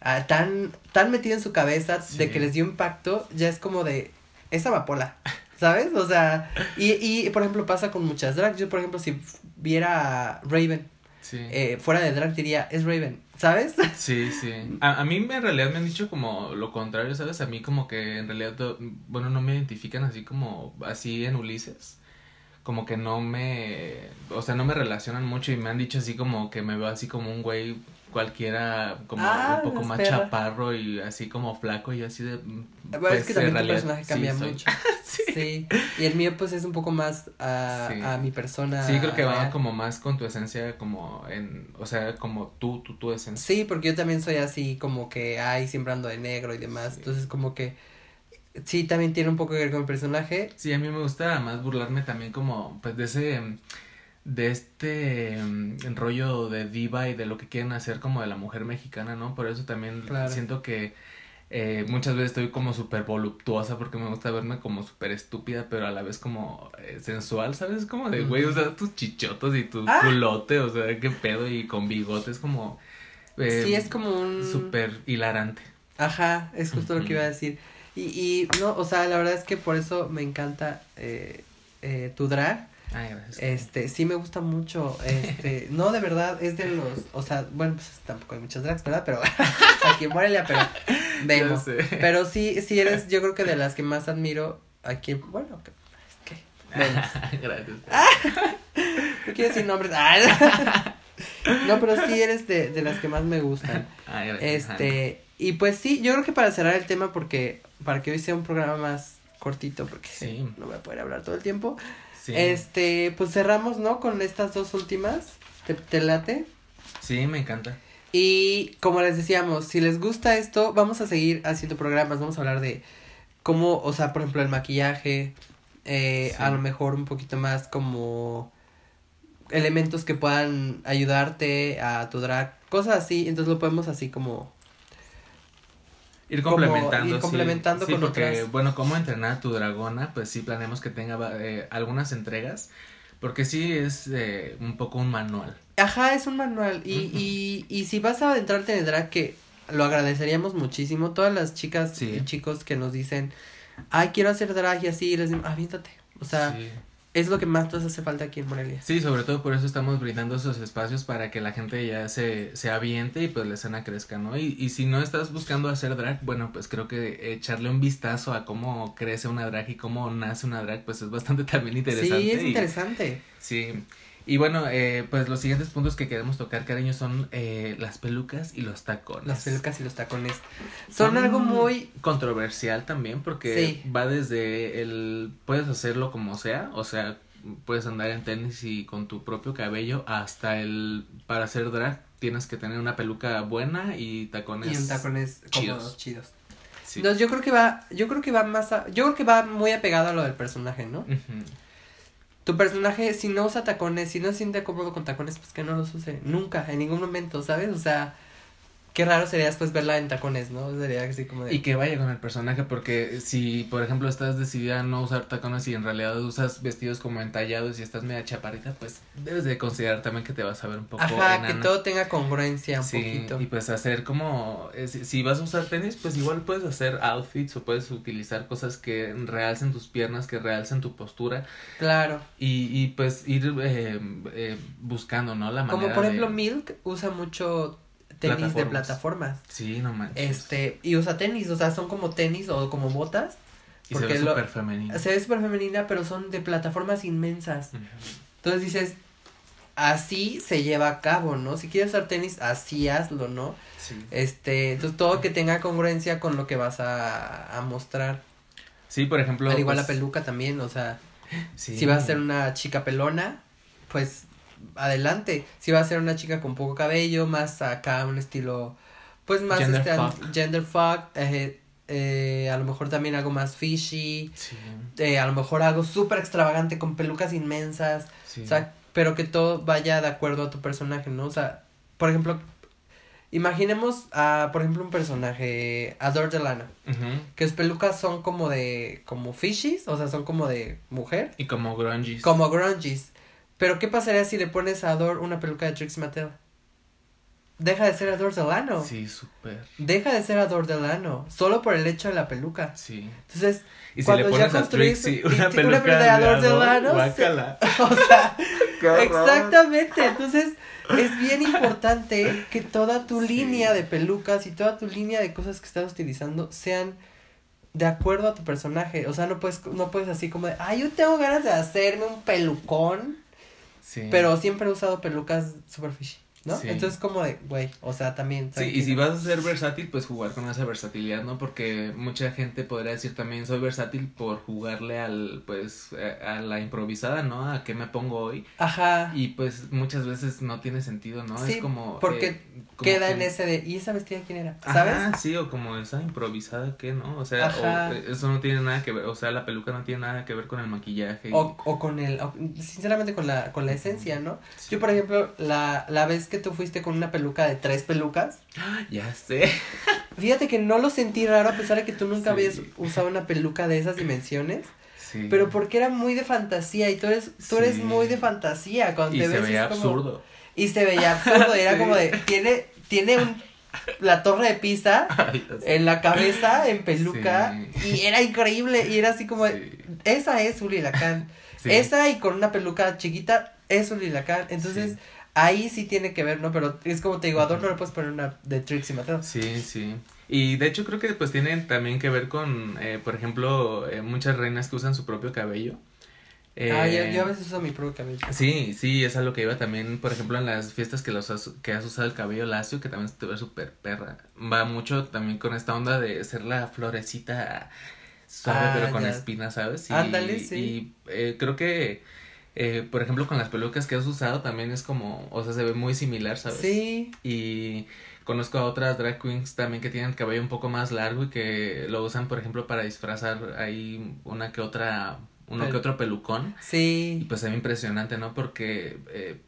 uh, tan tan metido en su cabeza de que les dio impacto ya es como de esa Mapola ¿sabes? O sea, y, y por ejemplo pasa con muchas drags. Yo, por ejemplo, si viera a Raven sí. eh, fuera de drag, diría, es Raven. ¿Sabes? Sí, sí. A, a mí en realidad me han dicho como lo contrario, ¿sabes? A mí como que en realidad, bueno, no me identifican así como así en Ulises. Como que no me, o sea, no me relacionan mucho y me han dicho así como que me veo así como un güey cualquiera como ah, un poco más chaparro y así como flaco y así de pues, es que también tu personaje cambia sí, mucho. Sí. sí. y el mío pues es un poco más a, Sí. a mi persona sí creo que va como más con tu esencia como en o sea como tú tú tu esencia. Sí porque yo también soy así como que ay siempre ando de negro y demás. Entonces como que sí también tiene un poco que ver con el personaje. Sí, a mí me gusta más burlarme también como, pues, de ese, de este mm, rollo de diva y de lo que quieren hacer como de la mujer mexicana, ¿no? Por eso también Claro. siento que eh, muchas veces estoy como súper voluptuosa porque me gusta verme como súper estúpida, pero a la vez como eh, sensual, ¿sabes? Como de, güey, o sea, tus chichotos y tu Ah. culote, o sea, qué pedo, y con bigotes como... eh, sí es como un Súper hilarante. Ajá, es justo lo que iba a decir. Y, y no, o sea, la verdad es que por eso me encanta eh, eh, tu drag. Ay, gracias. Este, sí me gusta mucho. Este, no, de verdad, es de los, o sea, bueno, pues tampoco hay muchas drags, ¿verdad? Pero aquí muérele, pero vemos. Pero sí, sí eres, yo creo que de las que más admiro aquí, bueno, que, es que, vemos. gracias. No quiero decir nombres. Ah, No, pero sí eres de, de las que más me gustan. Ay, gracias. Este, y pues sí, yo creo que para cerrar el tema, porque para que hoy sea un programa más cortito, porque Sí. no voy a poder hablar todo el tiempo. Sí. Este, pues cerramos, ¿no? Con estas dos últimas. ¿Te, te late? Sí, me encanta. Y como les decíamos, si les gusta esto, vamos a seguir haciendo programas, vamos a hablar de cómo, o sea, por ejemplo, el maquillaje, eh, Sí. a lo mejor un poquito más como elementos que puedan ayudarte a tu drag, cosas así, entonces lo podemos así como Ir complementando. ir sí. complementando sí, con porque, otras. bueno, cómo entrenar a tu dragona, pues sí planeamos que tenga eh, algunas entregas, porque sí es eh, un poco un manual. Ajá, es un manual. Y, Ujú. y, y si vas a adentrarte en el drag, que lo agradeceríamos muchísimo. Todas las chicas Sí. y chicos que nos dicen, ay, quiero hacer drag y así, les digo, aviéntate. O sea, sí. Es lo que más nos hace falta aquí en Morelia. Sí, sobre todo por eso estamos brindando esos espacios para que la gente ya se, se aviente y pues la escena crezca, ¿no? Y, y si no estás buscando hacer drag, bueno, pues creo que echarle un vistazo a cómo crece una drag y cómo nace una drag, pues es bastante también interesante. Sí, es y- interesante. Sí. Y bueno, eh, pues los siguientes puntos que queremos tocar, cariño, son eh, las pelucas y los tacones. Las pelucas y los tacones son algo muy controversial también porque Sí. va desde el puedes hacerlo como sea, o sea, puedes andar en tenis y con tu propio cabello hasta el para hacer drag tienes que tener una peluca buena y tacones y un tacones chidos. cómodos, chidos. Sí. Yo creo que va, yo creo que va más a, yo creo que va muy apegado a lo del personaje, ¿no? Tu personaje, si no usa tacones, si no se siente cómodo con tacones, pues que no los use. Nunca, en ningún momento, ¿sabes? O sea, qué raro sería después verla en tacones, ¿no? Sería así como de... Y que vaya con el personaje, porque si, por ejemplo, estás decidida a no usar tacones y en realidad usas vestidos como entallados y estás media chaparrita, pues debes de considerar también que te vas a ver un poco Ajá, que todo tenga congruencia un Sí, poquito. y pues hacer como, eh, si, si vas a usar tenis, pues igual puedes hacer outfits o puedes utilizar cosas que realcen tus piernas, que realcen tu postura Claro. y, y pues ir eh, eh, buscando, ¿no? La manera Como por de- ejemplo Milk usa mucho tenis de Plataformas. Sí, no manches. Este, y usa tenis, o sea, son como tenis o como botas. y se porque ve lo- súper femenino. Se ve súper femenina, pero son de plataformas inmensas. Entonces dices, así se lleva a cabo, ¿no? Si quieres usar tenis, así hazlo, ¿no? Sí. Este, entonces todo que tenga congruencia con lo que vas a, a mostrar. Sí, por ejemplo. Al igual la pues, peluca también, o sea, sí. si vas a ser una chica pelona, pues adelante. Si vas a ser una chica con poco cabello, más acá un estilo, pues más Gender este, fuck. gender fuck, eh, eh, a lo mejor también algo más fishy, Sí, eh, a lo mejor algo súper extravagante con pelucas inmensas, sí. o sea, pero que todo vaya de acuerdo a tu personaje, ¿no? O sea, por ejemplo, imaginemos a, por ejemplo, un personaje, Adore Delano, Ujú. que sus pelucas son como de, como fishies, o sea, son como de mujer. Y como grungies. Como grungies. Pero ¿qué pasaría si le pones a Adore una peluca de Trixie Mattel? Deja de ser Adore Delano. Sí, súper. Deja de ser Adore Delano. Solo por el hecho de la peluca. Sí. Entonces, Y si Cuando le ya pones construís Trixie una peluca de Ador Ador, Delano, guácala. o sea, exactamente. Entonces, es bien importante que toda tu línea de pelucas y toda tu línea de cosas que estás utilizando sean de acuerdo a tu personaje. O sea, no puedes, no puedes así como de, ay, yo tengo ganas de hacerme un pelucón. Pero siempre he usado pelucas super fishy, ¿no? Sí. Entonces como de, güey, o sea, también. Sí, y si vas a ser versátil, pues jugar con esa versatilidad, ¿no? Porque mucha gente podría decir también soy versátil por jugarle al, pues, a la improvisada, ¿no? A qué me pongo hoy. Ajá. Y pues muchas veces no tiene sentido, ¿no? Sí, es como... porque eh, como Queda que- en ese de, ¿y esa vestida quién era? ¿Sabes? Ajá, sí, o como esa improvisada que, ¿no? O sea, o, eh, eso no tiene nada que ver, o sea, la peluca no tiene nada que ver con el maquillaje. y- O, o con el, o- sinceramente con la, con la esencia, ¿no? Sí. Yo, por ejemplo, la, la vez que tú fuiste con una peluca de tres pelucas, Ya sé. fíjate que no lo sentí raro a pesar de que tú nunca Sí. habías usado una peluca de esas dimensiones, Sí. pero porque era muy de fantasía y tú eres, tú eres muy de fantasía cuando Y te se ves veía es como- absurdo. Y se veía absurdo, y era como de, tiene, tiene un, la torre de Pisa Ay, ya sé. en la cabeza, en peluca, Sí. y era increíble, y era así como, Sí. esa es Uli Lacan. Sí. Esa y con una peluca chiquita es un lilacán. Entonces. Ahí sí tiene que ver, ¿no? Pero es como te digo, a no le puedes poner una de Trixie Mattel. Sí, sí. Y de hecho creo que pues tienen también que ver con, eh, por ejemplo, eh, muchas reinas que usan su propio cabello. Eh, Ah, yo, yo a veces uso mi propio cabello. Sí, sí, es a lo que iba también, por ejemplo, en las fiestas que los has, que has usado el cabello lacio, que también te ve súper perra. Va mucho también con esta onda de ser la florecita suave, Ah, pero con espinas, ¿sabes? Y, Ándale, sí. Y eh, creo que, eh, por ejemplo, con las pelucas que has usado también es como, o sea, se ve muy similar, ¿sabes? Sí, Y conozco a otras drag queens también que tienen el cabello un poco más largo y que lo usan, por ejemplo, para disfrazar ahí una que otra, uno Pel- que otro pelucón. Y sí. pues se ve impresionante, ¿no? Porque eh,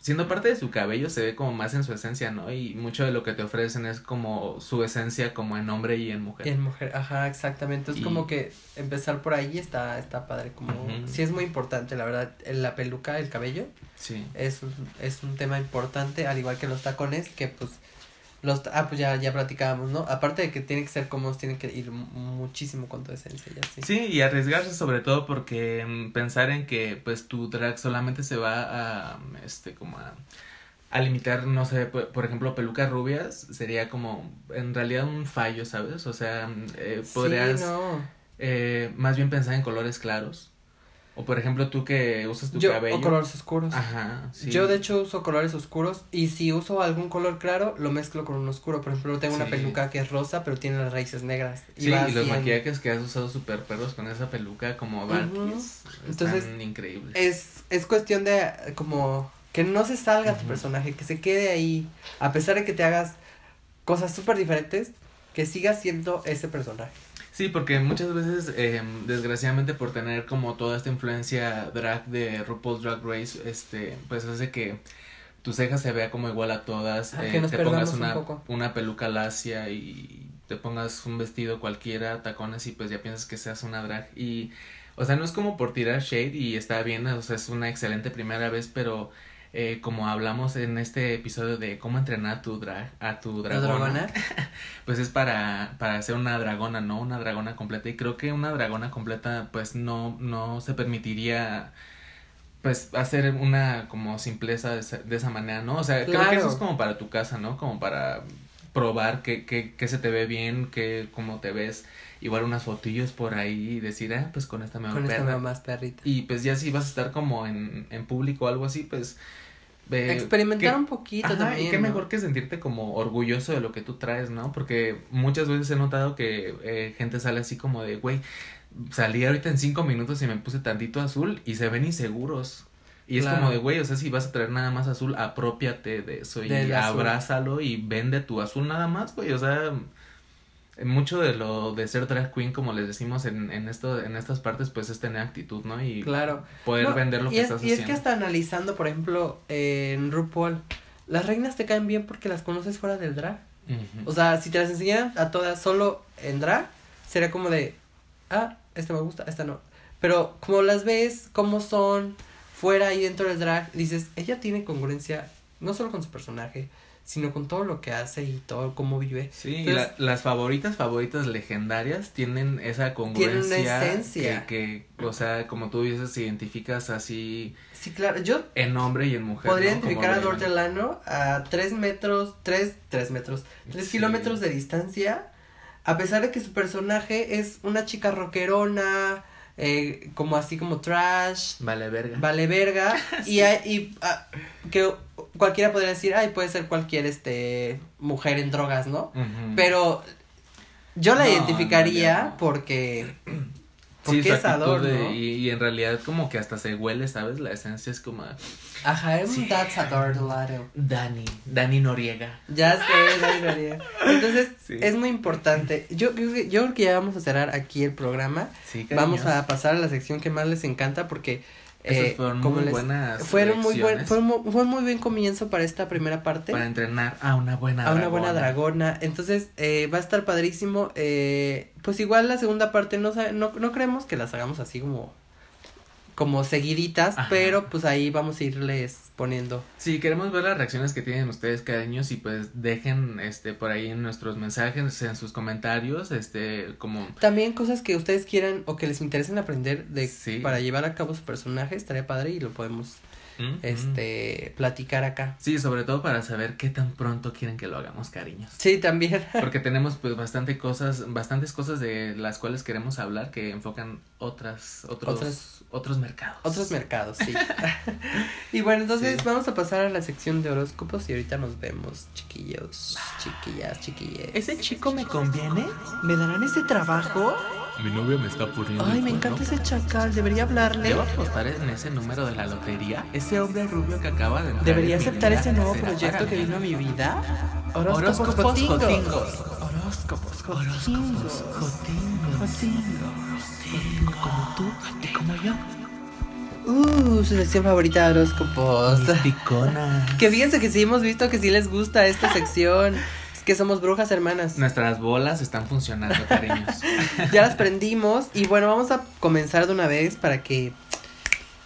siendo parte de su cabello se ve como más en su esencia, ¿no? Y mucho de lo que te ofrecen es como su esencia como en hombre y en mujer. Y en mujer, ajá, exactamente. Es Y- como que empezar por ahí está, está padre. Como, sí es muy importante, la verdad. La peluca, el cabello, Sí. es un, es un tema importante, al igual que los tacones, que pues Los, ah, pues ya, ya platicábamos, ¿no? Aparte de que tienen que ser cómodos, tienen que ir muchísimo con tu esencia y así. Sí, y arriesgarse sobre todo porque mm, pensar en que pues tu drag solamente se va a, este, como a, a limitar, no sé, por, ejemplo, pelucas rubias, sería como en realidad un fallo, ¿sabes? O sea, mm, eh, podrías eh, más bien pensar en colores claros o por ejemplo, tú que usas tu cabello. O colores oscuros. Ajá, sí. Yo de hecho uso colores oscuros y si uso algún color claro, lo mezclo con un oscuro. Por ejemplo, tengo una peluca que es rosa, pero tiene las raíces negras. Y sí, y los maquillajes que has usado super perros con esa peluca como Barkies. Entonces, increíbles. Es, es cuestión de como que no se salga tu personaje, que se quede ahí. A pesar de que te hagas cosas súper diferentes, que sigas siendo ese personaje. Sí, porque muchas veces, eh, desgraciadamente, por tener como toda esta influencia drag de RuPaul's Drag Race, este, pues hace que tu ceja se vea como igual a todas, ah, eh, te pongas una, una peluca lacia y te pongas un vestido cualquiera, tacones y pues ya piensas que seas una drag. Y, o sea, no es como por tirar shade y está bien, o sea, es una excelente primera vez, pero eh, como hablamos en este episodio de cómo entrenar a tu, drag, a tu dragona, pues es para, para hacer una dragona, ¿no? Una dragona completa. Y creo que una dragona completa, pues no, no se permitiría pues hacer una como simpleza de esa, manera, ¿no? O sea, creo que eso es como para tu casa, ¿no? Como para probar que, que, que se te ve bien, que cómo te ves, igual unas fotillos por ahí y decir, ah, pues con esta me Con esta más perrita. Y pues ya si vas a estar como en, en público o algo así, pues Experimentar un poquito también. Y qué mejor que sentirte como orgulloso de lo que tú traes, ¿no? Porque muchas veces he notado que eh, gente sale así como de, güey, salí ahorita en cinco minutos y me puse tantito azul y se ven inseguros. Y es como de, güey, o sea, si vas a traer nada más azul, apropiate de eso y abrázalo y vende tu azul nada más, güey. O sea, mucho de lo de ser drag queen, como les decimos en, en, esto, en estas partes, pues es tener actitud, ¿no? Y claro. poder vender lo que estás haciendo. Y es que hasta analizando, por ejemplo, en RuPaul, las reinas te caen bien porque las conoces fuera del drag. O sea, si te las enseñan a todas solo en drag, sería como de, ah, esta me gusta, esta no. Pero como las ves, cómo son fuera y dentro del drag, dices, ella tiene congruencia no solo con su personaje, sino con todo lo que hace y todo cómo vive. Sí, las favoritas, favoritas legendarias tienen esa congruencia. Tienen una esencia. Que, o sea, como tú dices, identificas así. Sí, claro, yo. En hombre y en mujer. Podría identificar a Dor Delano a tres metros, tres, tres metros, tres kilómetros de distancia, a pesar de que su personaje es una chica rockerona, eh, como así como trash. Vale verga. Vale verga. Y, y ah, que cualquiera podría decir, ay, puede ser cualquier este mujer en drogas, ¿no? Pero yo la identificaría porque sí, es ¿no? y, en realidad como que hasta se huele, ¿sabes? La esencia es como... Ajá, es un That's Adorado. Dani, Dani Noriega. Ya sé, Dani Noriega. Entonces, es muy importante. Yo, yo, yo, creo que ya vamos a cerrar aquí el programa. Sí, Vamos a pasar a la sección que más les encanta porque eh, fueron muy buenas fueron muy buen, fue, fue muy buen comienzo para esta primera parte. Para entrenar a una buena dragona. A una buena dragona. Entonces, eh, va a estar padrísimo. Eh, pues igual la segunda parte no, no, no creemos que las hagamos así como como seguiditas, pero pues ahí vamos a irles poniendo. Sí, queremos ver las reacciones que tienen ustedes año y pues dejen este por ahí en nuestros mensajes, en sus comentarios, este como también cosas que ustedes quieran o que les interesen aprender de para llevar a cabo su personaje, estaría padre y lo podemos este, platicar acá. Sí, sobre todo para saber qué tan pronto quieren que lo hagamos, cariños. Sí, también. Porque tenemos pues bastante cosas, bastantes cosas de las cuales queremos hablar que enfocan otras, otros, otros mercados. Otros mercados, sí. y bueno, entonces vamos a pasar a la sección de horóscopos y ahorita nos vemos, chiquillos, chiquillas, chiquillas. ¿Ese chico me conviene? ¿Me darán ese trabajo? Mi novia me está poniendo. Ay, me encanta ese chacal. Debería hablarle. ¿Debo apostar en ese número de la lotería? Ese hombre rubio que acaba de. ¿Debería aceptar ese nuevo proyecto que vino a mi vida? Horóscopos jotingos. Horóscopos jotingos. Jotingos. Como tú y como yo. Uh, su sección favorita de horóscopos. Que fíjense que sí hemos visto que sí les gusta esta sección que somos brujas hermanas. Nuestras bolas están funcionando, cariños. ya las prendimos y bueno, vamos a comenzar de una vez para que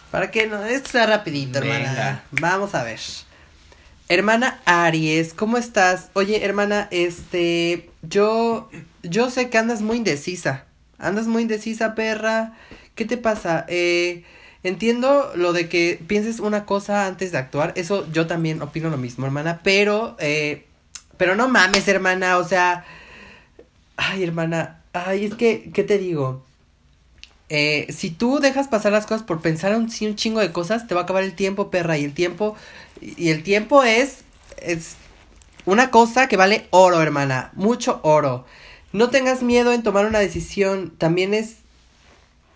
para que no esto sea rapidito, hermana. Vamos a ver. Hermana Aries, ¿cómo estás? Oye, hermana, este, yo, yo sé que andas muy indecisa. Andas muy indecisa, perra. ¿Qué te pasa? Eh, entiendo lo de que pienses una cosa antes de actuar. Eso yo también opino lo mismo, hermana. Pero, eh, pero no mames, hermana. O sea, ay, hermana. Ay, es que, ¿qué te digo? Eh, si tú dejas pasar las cosas por pensar un, un chingo de cosas, te va a acabar el tiempo, perra. Y el tiempo, y el tiempo es, es una cosa que vale oro, hermana. Mucho oro. No tengas miedo en tomar una decisión. También es,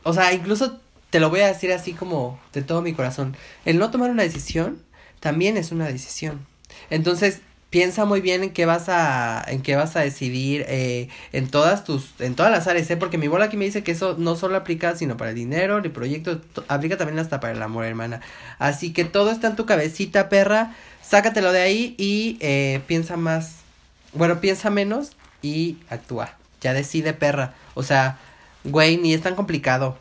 o sea, incluso te lo voy a decir así como de todo mi corazón. El no tomar una decisión también es una decisión. Entonces, piensa muy bien en qué vas a en qué vas a decidir eh, en todas tus en todas las áreas ¿eh? porque mi bola aquí me dice que eso no solo aplica sino para el dinero el proyecto aplica también hasta para el amor hermana así que todo está en tu cabecita perra sácatelo de ahí y eh, piensa más bueno piensa menos y actúa ya decide perra o sea güey ni es tan complicado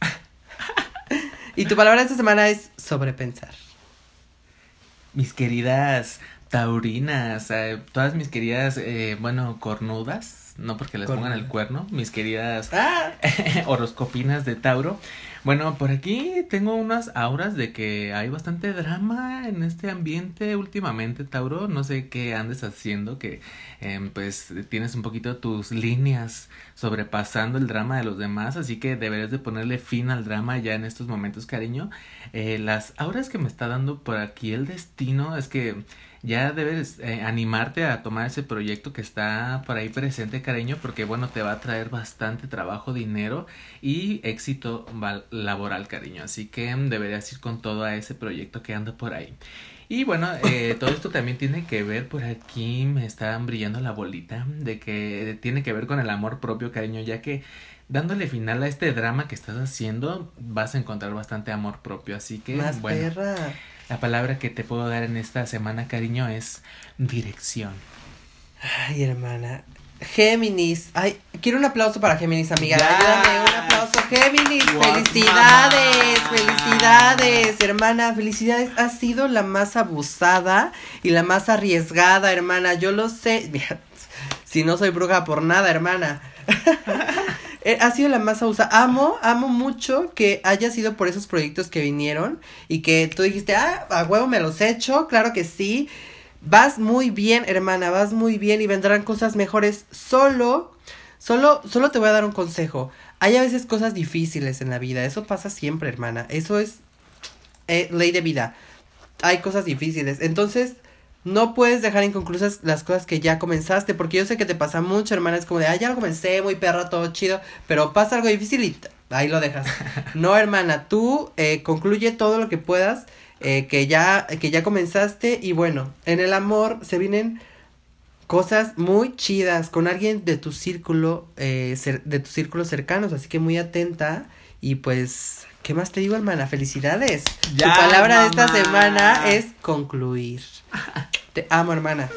y tu palabra esta semana es sobrepensar mis queridas taurinas, eh, todas mis queridas, eh, bueno, cornudas, no porque les pongan el cuerno, mis queridas ah. horoscopinas de Tauro. Bueno, por aquí tengo unas auras de que hay bastante drama en este ambiente últimamente, Tauro. No sé qué andes haciendo, que em, pues tienes un poquito tus líneas sobrepasando el drama de los demás, así que deberías de ponerle fin al drama ya en estos momentos, cariño. Eh, las auras que me está dando por aquí el destino es que ya debes eh, animarte a tomar ese proyecto que está por ahí presente, cariño, porque bueno, te va a traer bastante trabajo, dinero y éxito laboral, cariño. Así que deberías ir con todo a ese proyecto que anda por ahí. Y bueno, eh, todo esto también tiene que ver, por aquí me está brillando la bolita, de que tiene que ver con el amor propio, cariño, ya que dándole final a este drama que estás haciendo, vas a encontrar bastante amor propio. Así que, Más bueno. perra. La palabra que te puedo dar en esta semana, cariño, es dirección. Ay, hermana. Géminis. Ay, quiero un aplauso para Géminis, amiga. Ya. Ayúdame, un aplauso. Géminis, felicidades, felicidades, hermana. Felicidades. Has sido la más abusada y la más arriesgada, hermana. Yo lo sé. Mira, si no soy bruja por nada, hermana. Eh, ha sido la más abusada. Amo, amo mucho que haya sido por esos proyectos que vinieron y que tú dijiste, ah, a huevo me los he hecho, claro que sí. Vas muy bien, hermana, vas muy bien y vendrán cosas mejores. Solo, solo, solo te voy a dar un consejo. Hay a veces cosas difíciles en la vida, eso pasa siempre, hermana. Eso es eh, ley de vida. Hay cosas difíciles. Entonces, no puedes dejar inconclusas las cosas que ya comenzaste, porque yo sé que te pasa mucho, hermana. Es como de, ah, ya lo comencé, muy perra, todo chido, pero pasa algo difícil y ahí lo dejas. No, hermana, tú eh, concluye todo lo que puedas, eh, que ya, que ya comenzaste, y bueno, en el amor se vienen cosas muy chidas con alguien de tu círculo, eh, de tus círculos cercanos, así que muy atenta, y pues, ¿qué más te digo, hermana? Felicidades. Ya, tu palabra de esta semana es concluir. Te amo, hermana.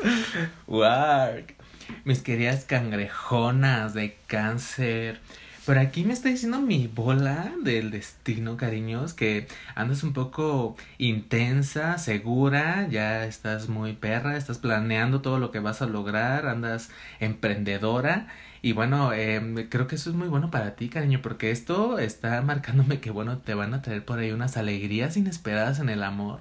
Wow. Mis queridas cangrejonas de cáncer. Por aquí me está diciendo mi bola del destino, cariños, que andas un poco intensa, segura, ya estás muy perra, estás planeando todo lo que vas a lograr, andas emprendedora. Y bueno, em, creo que eso es muy bueno para ti, cariño, porque esto está marcándome que, bueno, te van a traer por ahí unas alegrías inesperadas en el amor.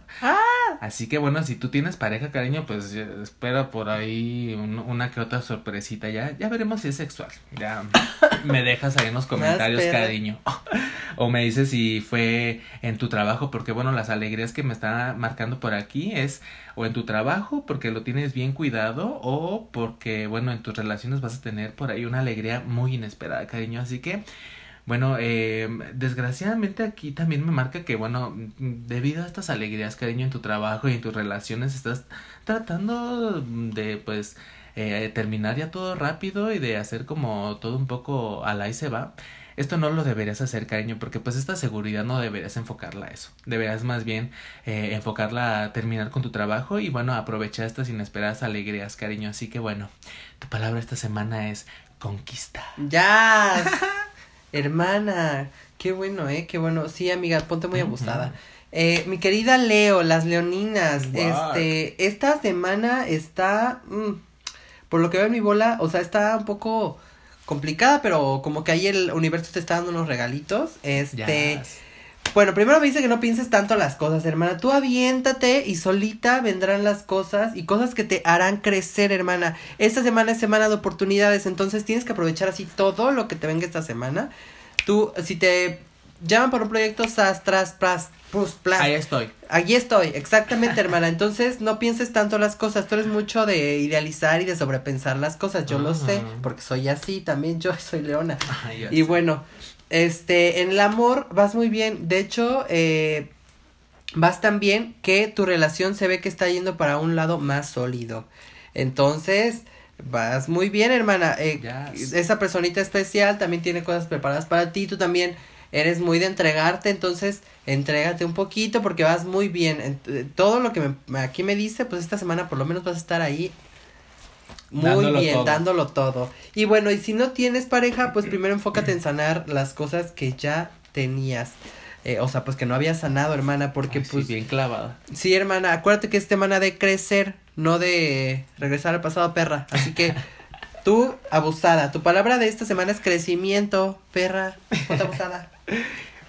Así que bueno, si tú tienes pareja, cariño, pues ya espera por ahí un- una que otra sorpresita. Ya, ya veremos si es sexual. Ya me dejas ahí en los comentarios, cariño. O me dices si fue en tu trabajo, porque bueno, las alegrías que me está marcando por aquí es o en tu trabajo porque lo tienes bien cuidado o porque bueno, en tus relaciones vas a tener por ahí una alegría muy inesperada, cariño. Así que bueno, eh, desgraciadamente aquí también me marca que, bueno, debido a estas alegrías, cariño, en tu trabajo y en tus relaciones, estás tratando de, pues, eh, terminar ya todo rápido y de hacer como todo un poco al ahí se va. Esto no lo deberías hacer, cariño, porque pues esta seguridad no deberías enfocarla a eso. Deberías más bien eh, enfocarla a terminar con tu trabajo y bueno, aprovechar estas inesperadas alegrías, cariño. Así que bueno, tu palabra esta semana es conquista. Ya. Hermana. Qué bueno, eh. Qué bueno. Sí, amiga, ponte muy abusada. Eh, mi querida Leo, las leoninas, este, esta semana está, mm, por lo que veo en mi bola, o sea, está un poco complicada, pero como que ahí el universo te está dando unos regalitos, este, Yes. Bueno, primero me dice que no pienses tanto las cosas, hermana. Tú aviéntate y solita vendrán las cosas y cosas que te harán crecer, hermana. Esta semana es semana de oportunidades, entonces tienes que aprovechar así todo lo que te venga esta semana. Tú, si te llaman por un proyecto, sas, tras, pras, pus, plas. Ahí estoy. Allí estoy, exactamente, hermana. Entonces, no pienses tanto las cosas. Tú eres mucho de idealizar y de sobrepensar las cosas. Yo lo sé, porque soy así. También yo soy leona. Ay, ya Y bueno, este, en el amor vas muy bien. De hecho, eh, vas tan bien que tu relación se ve que está yendo para un lado más sólido. Entonces, vas muy bien, hermana. Eh, Yes. Esa personita especial también tiene cosas preparadas para ti. Tú también eres muy de entregarte, entonces entrégate un poquito porque vas muy bien. Eh, todo lo que me, aquí me dice, pues esta semana por lo menos vas a estar ahí muy Dándolo bien, todo. dándolo todo. Y bueno, y si no tienes pareja, pues primero enfócate en sanar las cosas que ya tenías. Eh, o sea, pues que no habías sanado, hermana, porque Ay, sí, pues... bien clavada. Sí, hermana, acuérdate que es semana de crecer, no de regresar al pasado, perra. Así que tú, abusada, tu palabra de esta semana es crecimiento, perra, ponte abusada.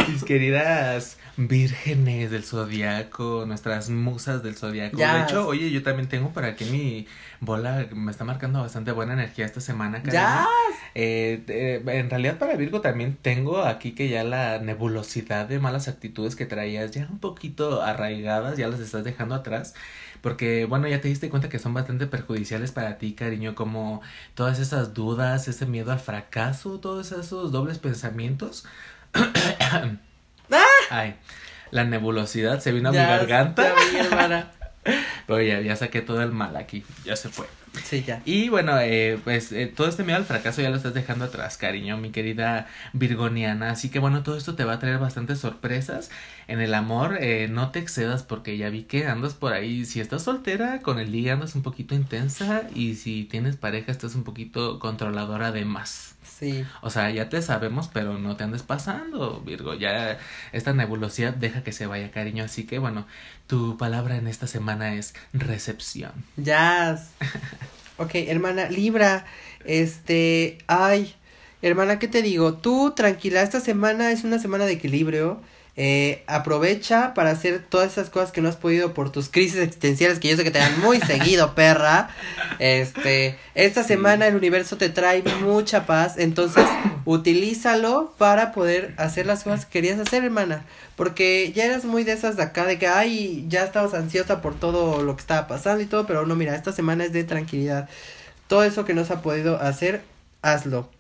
Mis queridas vírgenes del zodiaco, nuestras musas del zodiaco. Yes. De hecho, oye, yo también tengo por aquí mi bola, me está marcando bastante buena energía esta semana, cariño. Ya. Eh, eh, en realidad para Virgo también tengo aquí que ya la nebulosidad de malas actitudes que traías ya un poquito arraigadas, ya las estás dejando atrás. Porque, bueno, ya te diste cuenta que son bastante perjudiciales para ti, cariño, como todas esas dudas, ese miedo al fracaso, todos esos dobles pensamientos. Ay, la nebulosidad se vino a mi garganta. ya vi. Pero ya, ya saqué todo el mal aquí, ya se fue. Sí, ya. Y bueno, eh, pues eh, todo este miedo al fracaso ya lo estás dejando atrás, cariño, mi querida Virgoniana. Así que bueno, todo esto te va a traer bastantes sorpresas. En el amor, eh, no te excedas porque ya vi que andas por ahí. Si estás soltera, con el día andas un poquito intensa. Y si tienes pareja, estás un poquito controladora de más. Sí. O sea, ya te sabemos, pero no te andes pasando, Virgo. Ya esta nebulosidad deja que se vaya, cariño. Así que bueno, tu palabra en esta semana es recepción. Ya. Ok, hermana, Libra, este, ay, hermana, ¿qué te digo? Tú, tranquila, esta semana es una semana de equilibrio. Eh, aprovecha para hacer todas esas cosas que no has podido por tus crisis existenciales que yo sé que te dan muy seguido, perra. Este, esta semana el universo te trae mucha paz, entonces utilízalo para poder hacer las cosas que querías hacer, hermana. Porque ya eras muy de esas de acá, de que, ay, ya estabas ansiosa por todo lo que estaba pasando y todo, pero no, mira, esta semana es de tranquilidad. Todo eso que no se ha podido hacer, hazlo.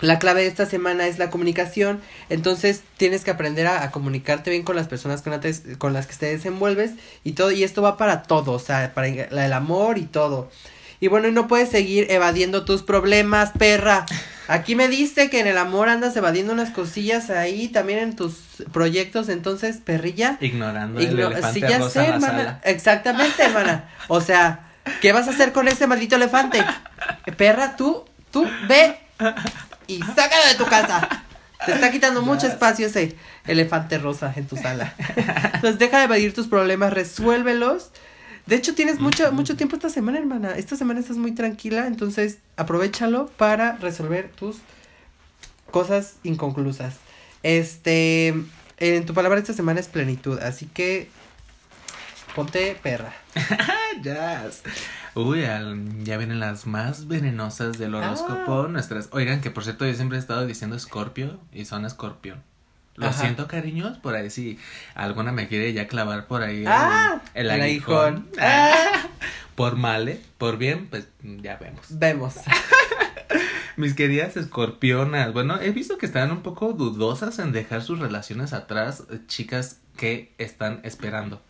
La clave de esta semana es la comunicación, entonces tienes que aprender a, a comunicarte bien con las personas con, te- con las que te desenvuelves y todo, y esto va para todo, o sea, para el amor y todo. Y bueno, y no puedes seguir evadiendo tus problemas, perra. Aquí me dice que en el amor andas evadiendo unas cosillas ahí, también en tus proyectos, entonces, perrilla. Ignorando igno- el elefante sí, ya rosa sé, hermana. sala. Exactamente, hermana. O sea, ¿qué vas a hacer con ese maldito elefante? Perra, tú, tú, ve y sácalo de tu casa. Te está quitando mucho espacio ese elefante rosa en tu sala. Entonces deja de evadir tus problemas, resuélvelos. De hecho, tienes mucho, mucho tiempo esta semana, hermana. Esta semana estás muy tranquila, entonces aprovechalo para resolver tus cosas inconclusas. Este, en tu palabra esta semana es plenitud, así que ponte perra. Yes. Uy, al- ya vienen las más venenosas del horóscopo. Nuestras. Oigan, que por cierto, yo siempre he estado diciendo Escorpio y son Escorpión. Lo Ajá. siento, cariños, por ahí si alguna me quiere ya clavar por ahí el, Ah, el el aguijón. aguijón. Ah. Por mal, ¿eh? por bien, pues ya vemos. Vemos. Mis queridas escorpionas, bueno, he visto que están un poco dudosas en dejar sus relaciones atrás, chicas que están esperando.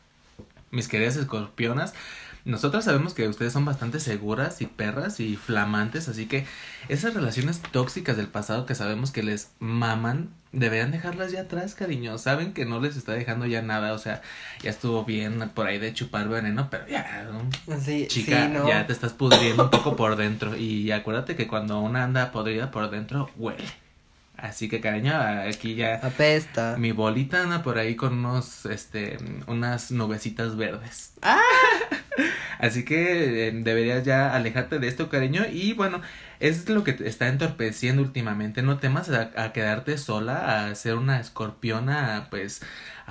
Mis queridas escorpionas, nosotras sabemos que ustedes son bastante seguras y perras y flamantes, así que esas relaciones tóxicas del pasado que sabemos que les maman, deberían dejarlas ya atrás, cariño. Saben que no les está dejando ya nada, o sea, ya estuvo bien por ahí de chupar veneno, pero ya, ¿no? Sí, Chica, sí, no. ya te estás pudriendo un poco por dentro. Y acuérdate que cuando una anda podrida por dentro, huele. Así que cariño, aquí ya Apesta. mi bolita anda por ahí con unos, este, unas nubecitas verdes. ¡Ah! Así que eh, deberías ya alejarte de esto, cariño. Y bueno, es lo que te está entorpeciendo últimamente. No temas a, a quedarte sola, a ser una escorpiona, pues,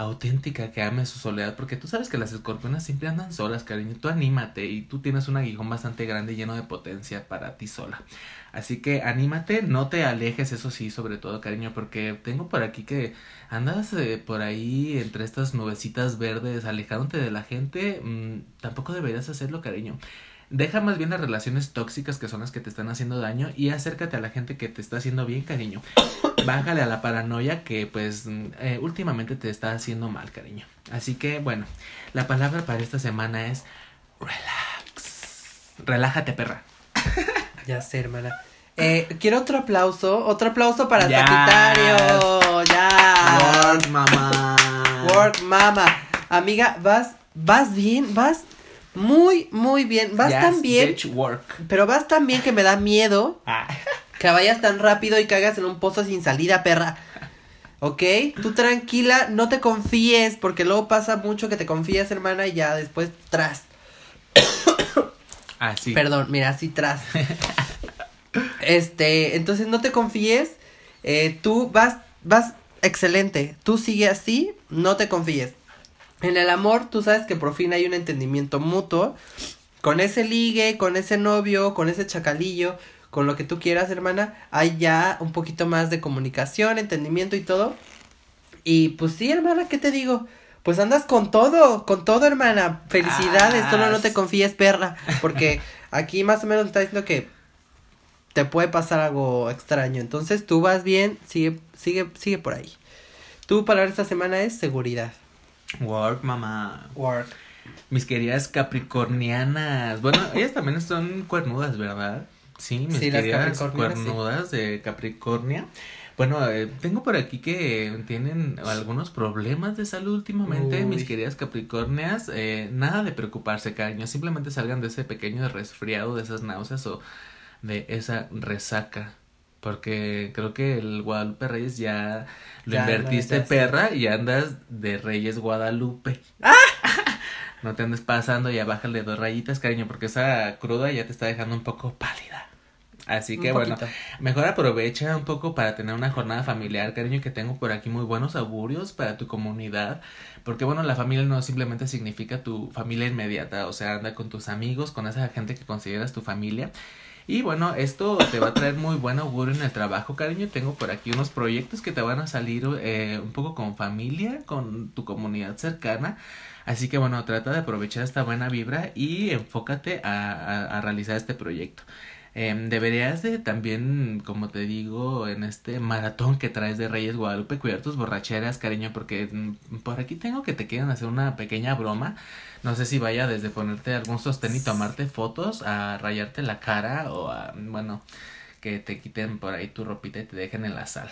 auténtica que ame su soledad. Porque tú sabes que las escorpionas siempre andan solas, cariño. Tú anímate y tú tienes un aguijón bastante grande y lleno de potencia para ti sola. Así que anímate, no te alejes, eso sí, sobre todo, cariño, porque tengo por aquí que andas eh, por ahí entre estas nubecitas verdes, alejándote de la gente, mmm, tampoco deberías hacerlo, cariño. Deja más bien las relaciones tóxicas que son las que te están haciendo daño y acércate a la gente que te está haciendo bien, cariño. Bájale a la paranoia que pues eh, últimamente te está haciendo mal, cariño. Así que bueno, la palabra para esta semana es relax. Relájate, perra. Ya sé, hermana. Eh, quiero otro aplauso, otro aplauso para Yes. Sagitario. Ya. Work, mamá. Work, mama. Amiga, vas, vas bien, vas muy, muy bien. Vas Yes, tan bien, work. pero vas tan bien que me da miedo Ah. que vayas tan rápido y caigas en un pozo sin salida, perra. ¿Ok? Tú tranquila, no te confíes, porque luego pasa mucho que te confías, hermana, y ya después tras. Así. Perdón, mira, así tras. este, entonces no te confíes. eh, tú vas, vas excelente. Tú sigue así, no te confíes. En el amor, tú sabes que por fin hay un entendimiento mutuo. Con ese ligue, con ese novio, con ese chacalillo, con lo que tú quieras, hermana, hay ya un poquito más de comunicación, entendimiento y todo. Y pues sí, hermana, ¿qué te digo? Pues andas con todo, con todo, hermana. Felicidades, Ah, solo no te confíes, perra. Porque aquí más o menos está diciendo que te puede pasar algo extraño. Entonces tú vas bien, sigue, sigue, sigue por ahí. Tu palabra esta semana es seguridad. Work, mamá. Work. Mis queridas capricornianas. Bueno, ellas también son cuernudas, ¿verdad? Sí, mis Sí, queridas sí. cuernudas de Capricornia. Bueno, eh, tengo por aquí que tienen algunos problemas de salud últimamente, Uy. mis queridas Capricornias. Eh, nada de preocuparse, cariño. Simplemente salgan de ese pequeño resfriado, de esas náuseas o de esa resaca. Porque creo que el Guadalupe Reyes ya lo Ya, invertiste, perra, y andas de Reyes Guadalupe. No te andes pasando, ya bájale dos rayitas, cariño, porque esa cruda ya te está dejando un poco pálida. Así que bueno, mejor aprovecha un poco para tener una jornada familiar, cariño, que tengo por aquí muy buenos augurios para tu comunidad. Porque bueno, la familia no simplemente significa tu familia inmediata, o sea, anda con tus amigos, con esa gente que consideras tu familia. Y bueno, esto te va a traer muy buen augurio en el trabajo, cariño. Tengo por aquí unos proyectos que te van a salir eh, un poco con familia, con tu comunidad cercana. Así que bueno, trata de aprovechar esta buena vibra y enfócate a, a- realizar este proyecto. Em, deberías de también, como te digo, en este maratón que traes de Reyes Guadalupe, cuidar tus borracheras, cariño, porque mm, por aquí tengo que te quieren hacer una pequeña broma. No sé si vaya desde ponerte algún sostén y tomarte fotos a rayarte la cara o a, bueno, que te quiten por ahí tu ropita y te dejen en la sala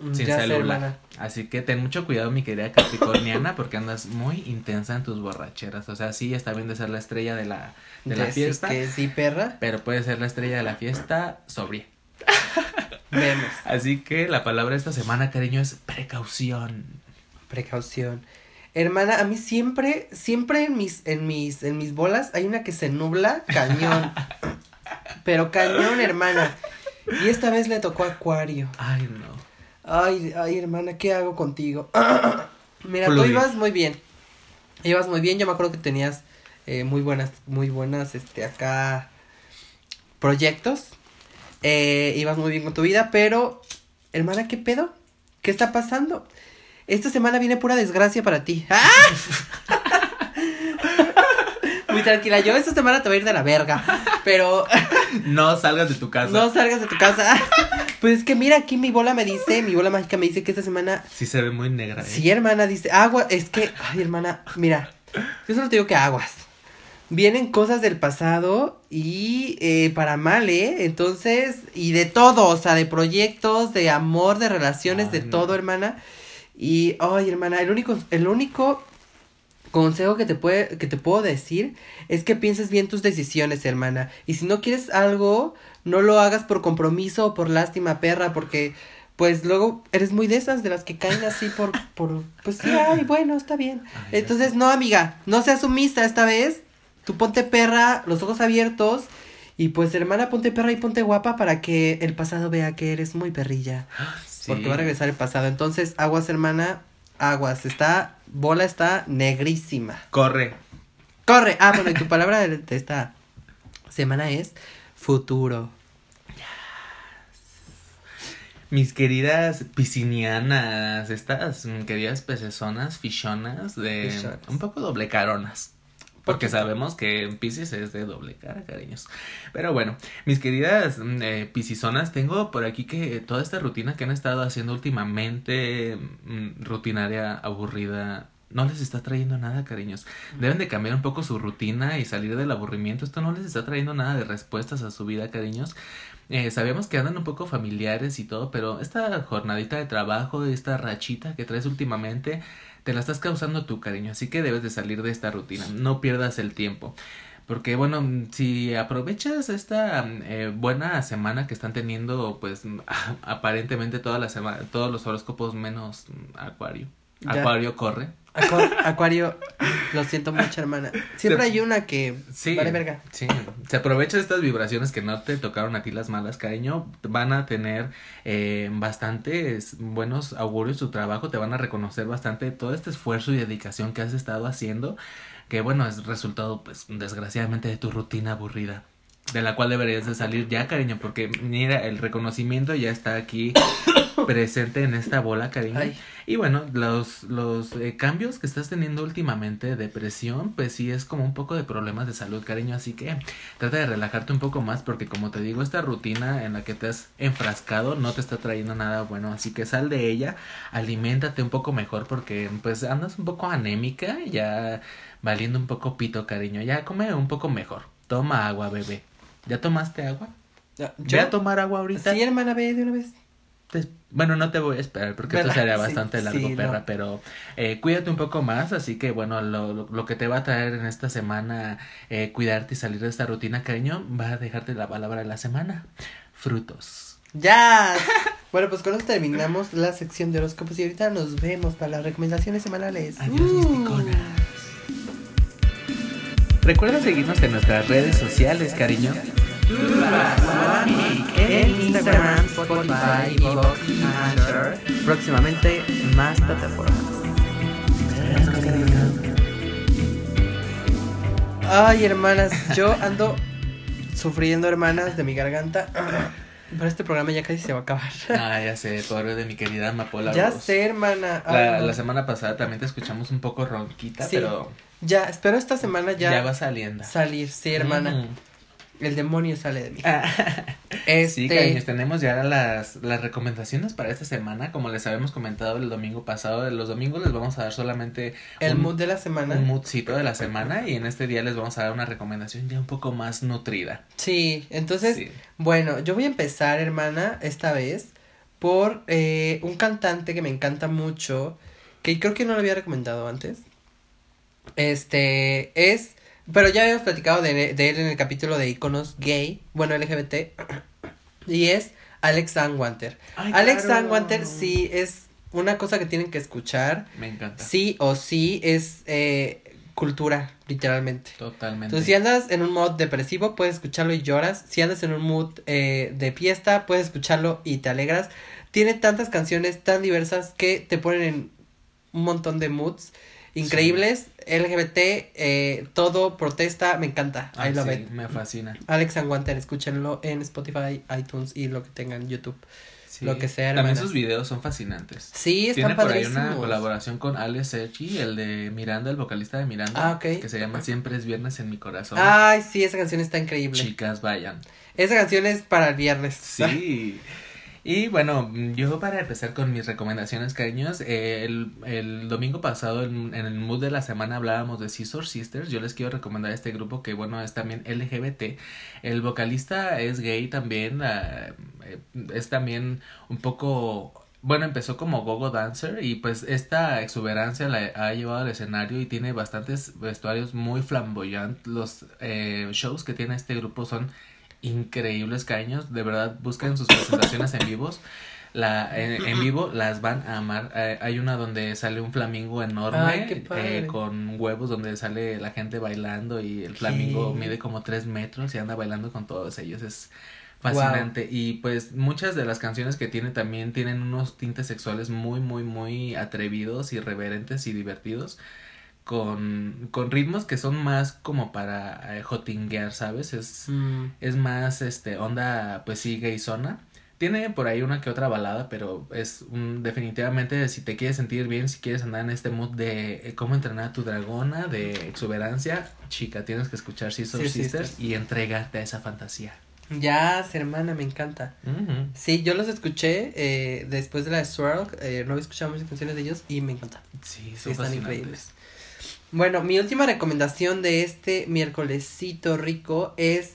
Mm, sin ya celular. Así que ten mucho cuidado, mi querida Capricorniana, porque andas muy intensa en tus borracheras. O sea, sí está bien de ser la estrella de la, de la Ya fiesta, Que sí, perra. pero puede ser la estrella de la fiesta sobria. Vemos. Así que la palabra de esta semana, cariño, es precaución. Precaución. Hermana, a mí siempre, siempre en mis, en mis, en mis bolas hay una que se nubla cañón. Pero cañón, hermana. Y esta vez le tocó Acuario. Ay, no. Ay, ay, hermana, ¿qué hago contigo? Mira, tú ibas muy bien. Ibas muy bien, yo me acuerdo que tenías eh, muy buenas, muy buenas, este, acá, proyectos. Eh, ibas muy bien con tu vida, pero, hermana, ¿qué pedo? ¿Qué está pasando? Esta semana viene pura desgracia para ti. ¡Ah! Muy tranquila, yo esta semana te voy a ir de la verga, pero No salgas de tu casa. no salgas de tu casa. Pues es que mira, aquí mi bola me dice, mi bola mágica me dice que esta semana Sí se ve muy negra. ¿eh? Sí, hermana, dice, agua, es que, ay, hermana, mira, yo solo te digo que aguas. Vienen cosas del pasado y eh, para mal, ¿eh? Entonces, y de todo, o sea, de proyectos, de amor, de relaciones, de no. todo, hermana. Y, ay, hermana, el único, el único consejo que te puede, que te puedo decir es que pienses bien tus decisiones, hermana. Y si no quieres algo, no lo hagas por compromiso o por lástima, perra, porque pues luego eres muy de esas, de las que caen así por, por, pues sí, ay, bueno, está bien. Ay, Entonces, no, amiga, no seas sumisa esta vez, tú ponte perra, los ojos abiertos, y pues hermana, ponte perra y ponte guapa para que el pasado vea que eres muy perrilla. Sí. Porque va a regresar el pasado. Entonces, aguas, hermana, aguas, está, bola está negrísima. Corre. Corre. Ah, bueno, y tu palabra de, de esta semana es futuro. Mis queridas piscinianas, estas queridas pecezonas, fichonas, de un poco doble caronas. Porque sabemos que Pisces es de doble cara, cariños. Pero bueno, mis queridas mm, eh, piscisonas, tengo por aquí que toda esta rutina que han estado haciendo últimamente, mm, rutinaria, aburrida, no les está trayendo nada, cariños. Deben de cambiar un poco su rutina y salir del aburrimiento. Esto no les está trayendo nada de respuestas a su vida, cariños. Eh, sabemos que andan un poco familiares y todo, pero esta jornadita de trabajo, esta rachita que traes últimamente, te la estás causando tú, cariño. Así que debes de salir de esta rutina. No pierdas el tiempo. Porque bueno, si aprovechas esta eh, buena semana que están teniendo, pues aparentemente toda la semana, todos los horóscopos menos mm, Acuario. Ya. Acuario corre. Acu- Acuario, lo siento mucho, hermana. Siempre Se- hay una que Sí. vale verga. Sí, se aprovecha de estas vibraciones que no te tocaron a ti las malas, cariño. Van a tener eh, bastantes buenos augurios su trabajo, te van a reconocer bastante todo este esfuerzo y dedicación que has estado haciendo, que bueno, es resultado, pues, desgraciadamente de tu rutina aburrida. De la cual deberías de salir ya, cariño, porque mira, el reconocimiento ya está aquí presente en esta bola, cariño. Ay. Y bueno, los, los eh, cambios que estás teniendo últimamente, depresión, pues sí es como un poco de problemas de salud, cariño. Así que trata de relajarte un poco más porque como te digo, esta rutina en la que te has enfrascado no te está trayendo nada bueno. Así que sal de ella, aliméntate un poco mejor porque pues andas un poco anémica, ya valiendo un poco pito, cariño. Ya come un poco mejor. Toma agua, bebé. ¿Ya tomaste agua? Ya, Ve a tomar agua ahorita. Sí, hermana, ve de una vez. Te- Bueno, no te voy a esperar porque esto sería Sí, bastante largo, sí, perra, no. pero eh, cuídate un poco más, así que bueno, lo, lo, lo que te va a traer en esta semana, eh, cuidarte y salir de esta rutina, cariño, va a dejarte la palabra de la semana, frutos. Ya. bueno, pues con esto terminamos la sección de horóscopos y ahorita nos vemos para las recomendaciones semanales. Adiós, mis Uh. Recuerda seguirnos en nuestras redes sociales, cariño. En Instagram, Spotify, Vox, Anchor. Próximamente más plataformas. Ay, hermanas, yo ando sufriendo, hermanas, de mi garganta. Pero este programa ya casi se va a acabar. Ah, ya sé, pobre de mi querida Amapola. ya Rose. sé, hermana. Ay, La, semana pasada también te escuchamos un poco ronquita, Sí, pero Ya, espero esta semana ya, ya, va saliendo. salir. Sí, hermana. Mm. El demonio sale de mí. Ah. Este, Sí, cariños, tenemos ya las, las recomendaciones para esta semana. Como les habíamos comentado el domingo pasado, los domingos les vamos a dar solamente el un, mood de la semana. un moodcito de la semana y en este día les vamos a dar una recomendación ya un poco más nutrida. Sí, entonces, Sí. bueno, yo voy a empezar, hermana, esta vez, por eh, un cantante que me encanta mucho, que creo que no lo había recomendado antes. Este, es, pero ya habíamos platicado de, de él en el capítulo de iconos gay, bueno, LGBT, y es Alex Anwanter. Alex claro. Anwanter sí es una cosa que tienen que escuchar, Me encanta. sí o sí es eh, cultura, literalmente. Totalmente. Entonces, si andas en un mood depresivo, puedes escucharlo y lloras. Si andas en un mood eh, de fiesta, puedes escucharlo y te alegras. Tiene tantas canciones tan diversas que te ponen en un montón de moods increíbles. LGBT, eh, todo, protesta, me encanta. Ay, I love sí, it. me fascina. Alex Anguanter, escúchenlo en Spotify, iTunes y lo que tengan YouTube. Sí. Lo que sea, También sus videos son fascinantes. Sí, están Tiene por ahí padrísimos. una colaboración con Alex Sergi, el de Miranda, el vocalista de Miranda. Ah. Que se llama Siempre es viernes en mi corazón. Ay, sí, esa canción está increíble. Chicas, vayan. Esa canción es para el viernes. Sí. Y bueno, yo para empezar con mis recomendaciones, cariños, eh, el, el domingo pasado en, en el mood de la semana hablábamos de Scissor Sisters. Yo les quiero recomendar este grupo que, bueno, es también LGBT. El vocalista es gay también, ah, eh, es también un poco... Bueno, empezó como gogo dancer y pues esta exuberancia la ha llevado al escenario y tiene bastantes vestuarios muy flamboyantes. Los eh, shows que tiene este grupo son increíbles caños, de verdad busquen sus presentaciones en vivos. la en, en vivo las van a amar. Eh, hay una donde sale un flamingo enorme Ay, eh, con huevos donde sale la gente bailando y el flamingo ¿Qué? mide como tres metros y anda bailando con todos ellos. Es fascinante y pues muchas de las canciones que tiene también tienen unos tintes sexuales muy muy muy atrevidos, irreverentes y divertidos con, con ritmos que son más como para eh, jotinguear, ¿sabes? Es, Mm, es más, este, onda, pues sí, gayzona. Tiene por ahí una que otra balada, pero es un, definitivamente si te quieres sentir bien, si quieres andar en este mood de eh, cómo entrenar a tu dragona, de exuberancia, chica, tienes que escuchar Sister Sí, Sisters Sisters. y entregarte a esa fantasía. Ya, hermana, me encanta. Sí, yo los escuché eh, después de la de Swirl, eh, no había escuchado muchas canciones de ellos y me encanta. Sí, son están increíbles. Bueno, mi última recomendación de este miércolesito rico es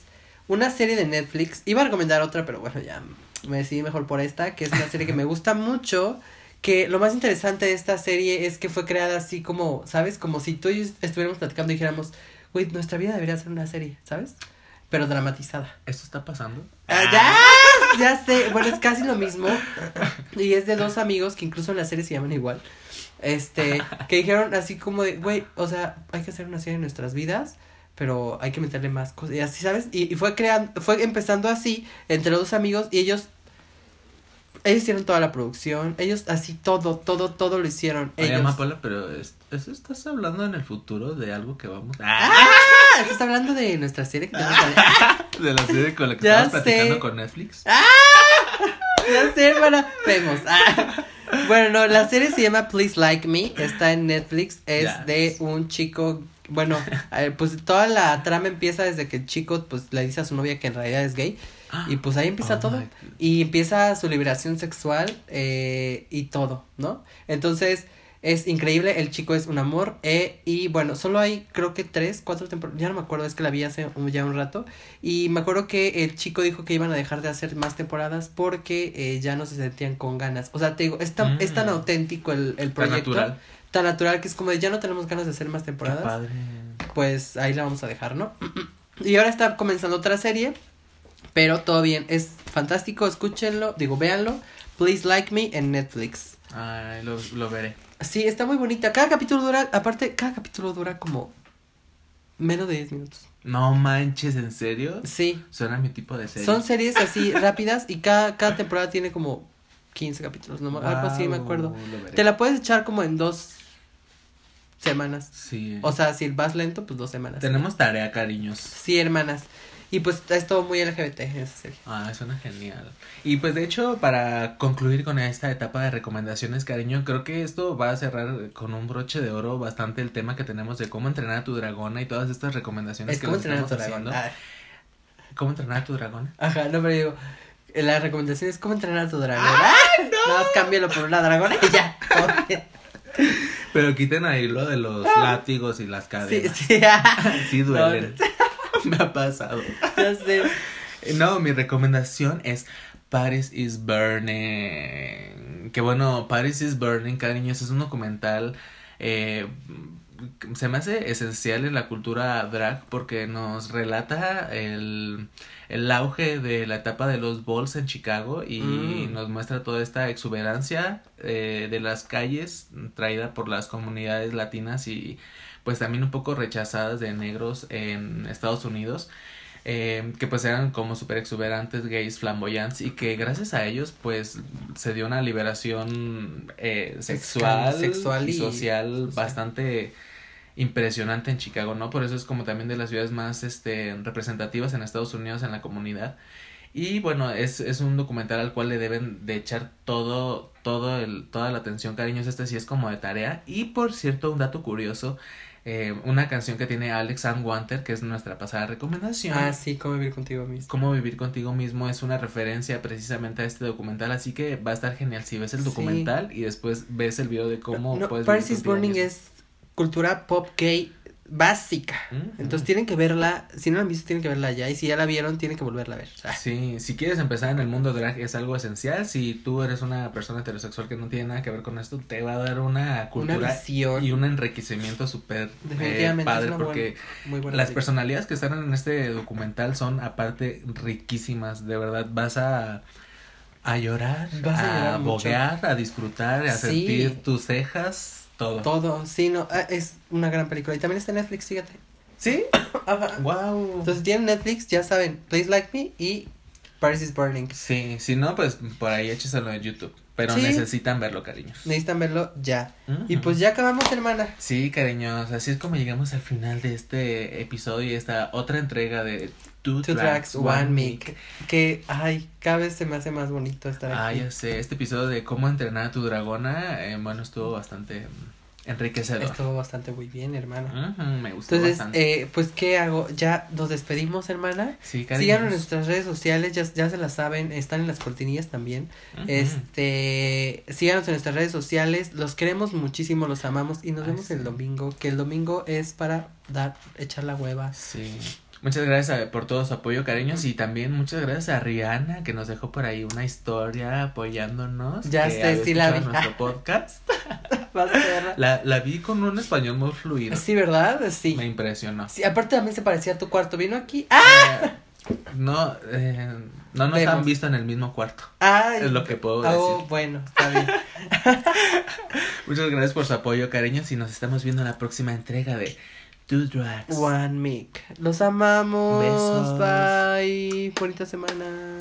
una serie de Netflix. Iba a recomendar otra, pero bueno, ya me decidí mejor por esta, que es una serie que me gusta mucho. Que lo más interesante de esta serie es que fue creada así como, ¿sabes? Como si tú y yo estuviéramos platicando y dijéramos, güey, nuestra vida debería ser una serie, ¿sabes? Pero dramatizada. ¿Esto está pasando? Ah, ya, ya sé, bueno, es casi lo mismo. Y es de dos amigos que incluso en la serie se llaman igual. Este, que dijeron así como de, güey, o sea, hay que hacer una serie de nuestras vidas, pero hay que meterle más cosas. Y así, ¿sabes? Y, y fue creando, fue empezando así, entre los dos amigos, y ellos, ellos hicieron toda la producción, ellos así todo, todo, todo lo hicieron. Oye, ellos. Amapola, pero es- ¿eso estás hablando en el futuro de algo que vamos Ah, estás hablando de nuestra serie que tenemos ahí? de la serie con la que Ya estamos platicando sé. con Netflix? Ya sé, hermana. Vemos. Ah. Bueno, no, la serie se llama Please Like Me. Está en Netflix. Es Yes. de un chico. Bueno, pues toda la trama empieza desde que el chico pues le dice a su novia que en realidad es gay. Y pues ahí empieza Oh todo. Y empieza su liberación sexual eh, y todo, ¿no? Entonces es increíble, el chico es un amor. eh, y bueno, solo hay creo que tres, cuatro temporadas, ya no me acuerdo, es que la vi hace un- ya un rato. Y me acuerdo que el chico dijo que iban a dejar de hacer más temporadas porque eh, ya no se sentían con ganas. O sea, te digo, es tan, es tan Mm. auténtico el, el Tan proyecto. natural. Tan natural que es como de ya no tenemos ganas de hacer más Qué temporadas padre. pues ahí la vamos a dejar, ¿no? Y ahora está comenzando otra serie, pero todo bien, es fantástico, escúchenlo, digo, véanlo, Please Like Me en Netflix. Ay, lo, lo veré. Sí, está muy bonita, cada capítulo dura, aparte, cada capítulo dura como menos de 10 minutos. No manches, ¿en serio? Sí, Suena mi tipo de serie. son series así rápidas y cada, cada temporada tiene como 15 capítulos, ¿no? Algo así me acuerdo. Te la puedes echar como en dos semanas. Sí. O sea, si vas lento, pues dos semanas. Tenemos tarea, cariños. Sí, hermanas. Y pues es todo muy LGBT en esa serie. Ah, suena genial. Y pues de hecho, para concluir con esta etapa de recomendaciones, cariño, creo que esto va a cerrar con un broche de oro bastante el tema que tenemos de cómo entrenar a tu dragona y todas estas recomendaciones Es que les entrenar a tu estamos dragón. haciendo. ¿Cómo entrenar a tu dragona? Ah, Ajá, no, pero digo, la recomendación es cómo entrenar a tu dragón. ¡Ah, no! Nada más cámbialo por una dragona y ya. Pero quiten ahí lo de los látigos y las Sí, cadenas. sí. Sí duelen. Me ha pasado. Ya sé. No, mi recomendación es Paris is Burning. Que bueno, Paris is Burning, cariños, es un documental. eh, se me hace esencial en la cultura drag porque nos relata el, el auge de la etapa de los balls en Chicago y Mm. nos muestra toda esta exuberancia eh, de las calles traída por las comunidades latinas y pues también un poco rechazadas de negros en Estados Unidos eh, que pues eran como súper exuberantes, gays, flamboyantes y que gracias a ellos pues se dio una liberación eh, sexual, Sexual y, y social social. bastante impresionante en Chicago, ¿no? Por eso es como también de las ciudades más este, representativas en Estados Unidos en la comunidad. Y bueno, es, es un documental al cual le deben de echar todo, todo el, toda la atención, cariños. Este sí es como de tarea. Y por cierto, un dato curioso, eh, una canción que tiene Alex Ann Wanter, que es nuestra pasada recomendación. Ah, sí, cómo vivir contigo mismo. Cómo vivir contigo mismo es una referencia precisamente a este documental, así que va a estar genial si ves el Sí. documental y después ves el video de cómo no, puedes Paris vivir is Burning mismo. es cultura pop gay básica. Entonces tienen que verla. Si no la han visto, tienen que verla ya. Y si ya la vieron, tienen que volverla a ver. Ah, Sí, si quieres empezar en el mundo drag es algo esencial. Si tú eres una persona heterosexual que no tiene nada que ver con esto, te va a dar una Una cultura visión. y un enriquecimiento súper eh, padre porque Muy buena. las película. personalidades que están en este documental son aparte riquísimas, de verdad vas a a llorar, Vas a a, llorar mucho. boguear, a disfrutar, a Sí. sentir tus cejas, todo. Todo, sí, no, ah, es una gran película. Y también está en Netflix, fíjate. ¿Sí? Ajá. Wow. Entonces tienen Netflix, ya saben, Please Like Me y Paris is Burning. Sí, si no, pues por ahí écheselo en YouTube. Pero Sí. necesitan verlo, cariños. Necesitan verlo ya. Y pues ya acabamos, hermana. Sí, cariños, así es como llegamos al final de este episodio y esta otra entrega de Two, Two Tracks, One Mic. Que, ay, cada vez se me hace más bonito estar Ah, aquí. ya sé, este episodio de cómo entrenar a tu dragona, eh, bueno, estuvo bastante mm, enriquecedor. Estuvo bastante muy bien, hermana. Ujú, me gustó Entonces, bastante. eh, pues, ¿qué hago? Ya nos despedimos, hermana. sí, cariños. Síganos en nuestras redes sociales, ya, ya se las saben, están en las cortinillas también. Este, síganos en nuestras redes sociales, los queremos muchísimo, los amamos y nos Ay, vemos sí. el domingo, que el domingo es para dar, echar la hueva. Sí. Muchas gracias a- por todo su apoyo, cariños, y también muchas gracias a Rihanna que nos dejó por ahí una historia apoyándonos. Ya que sé, sí la vi. nuestro podcast. La, la vi con un español muy fluido. Sí, ¿verdad? Sí. Me impresionó. Sí, aparte también se parecía a tu cuarto, vino aquí. ¡Ah! Eh, no, eh, no nos Vemos. han visto en el mismo cuarto. Ay. Es lo que puedo Oh, decir. bueno, está bien. Muchas gracias por su apoyo, cariños, y nos estamos viendo en la próxima entrega de Two Drags. One Mic. Los amamos. Besos. Bye. Bonita semana.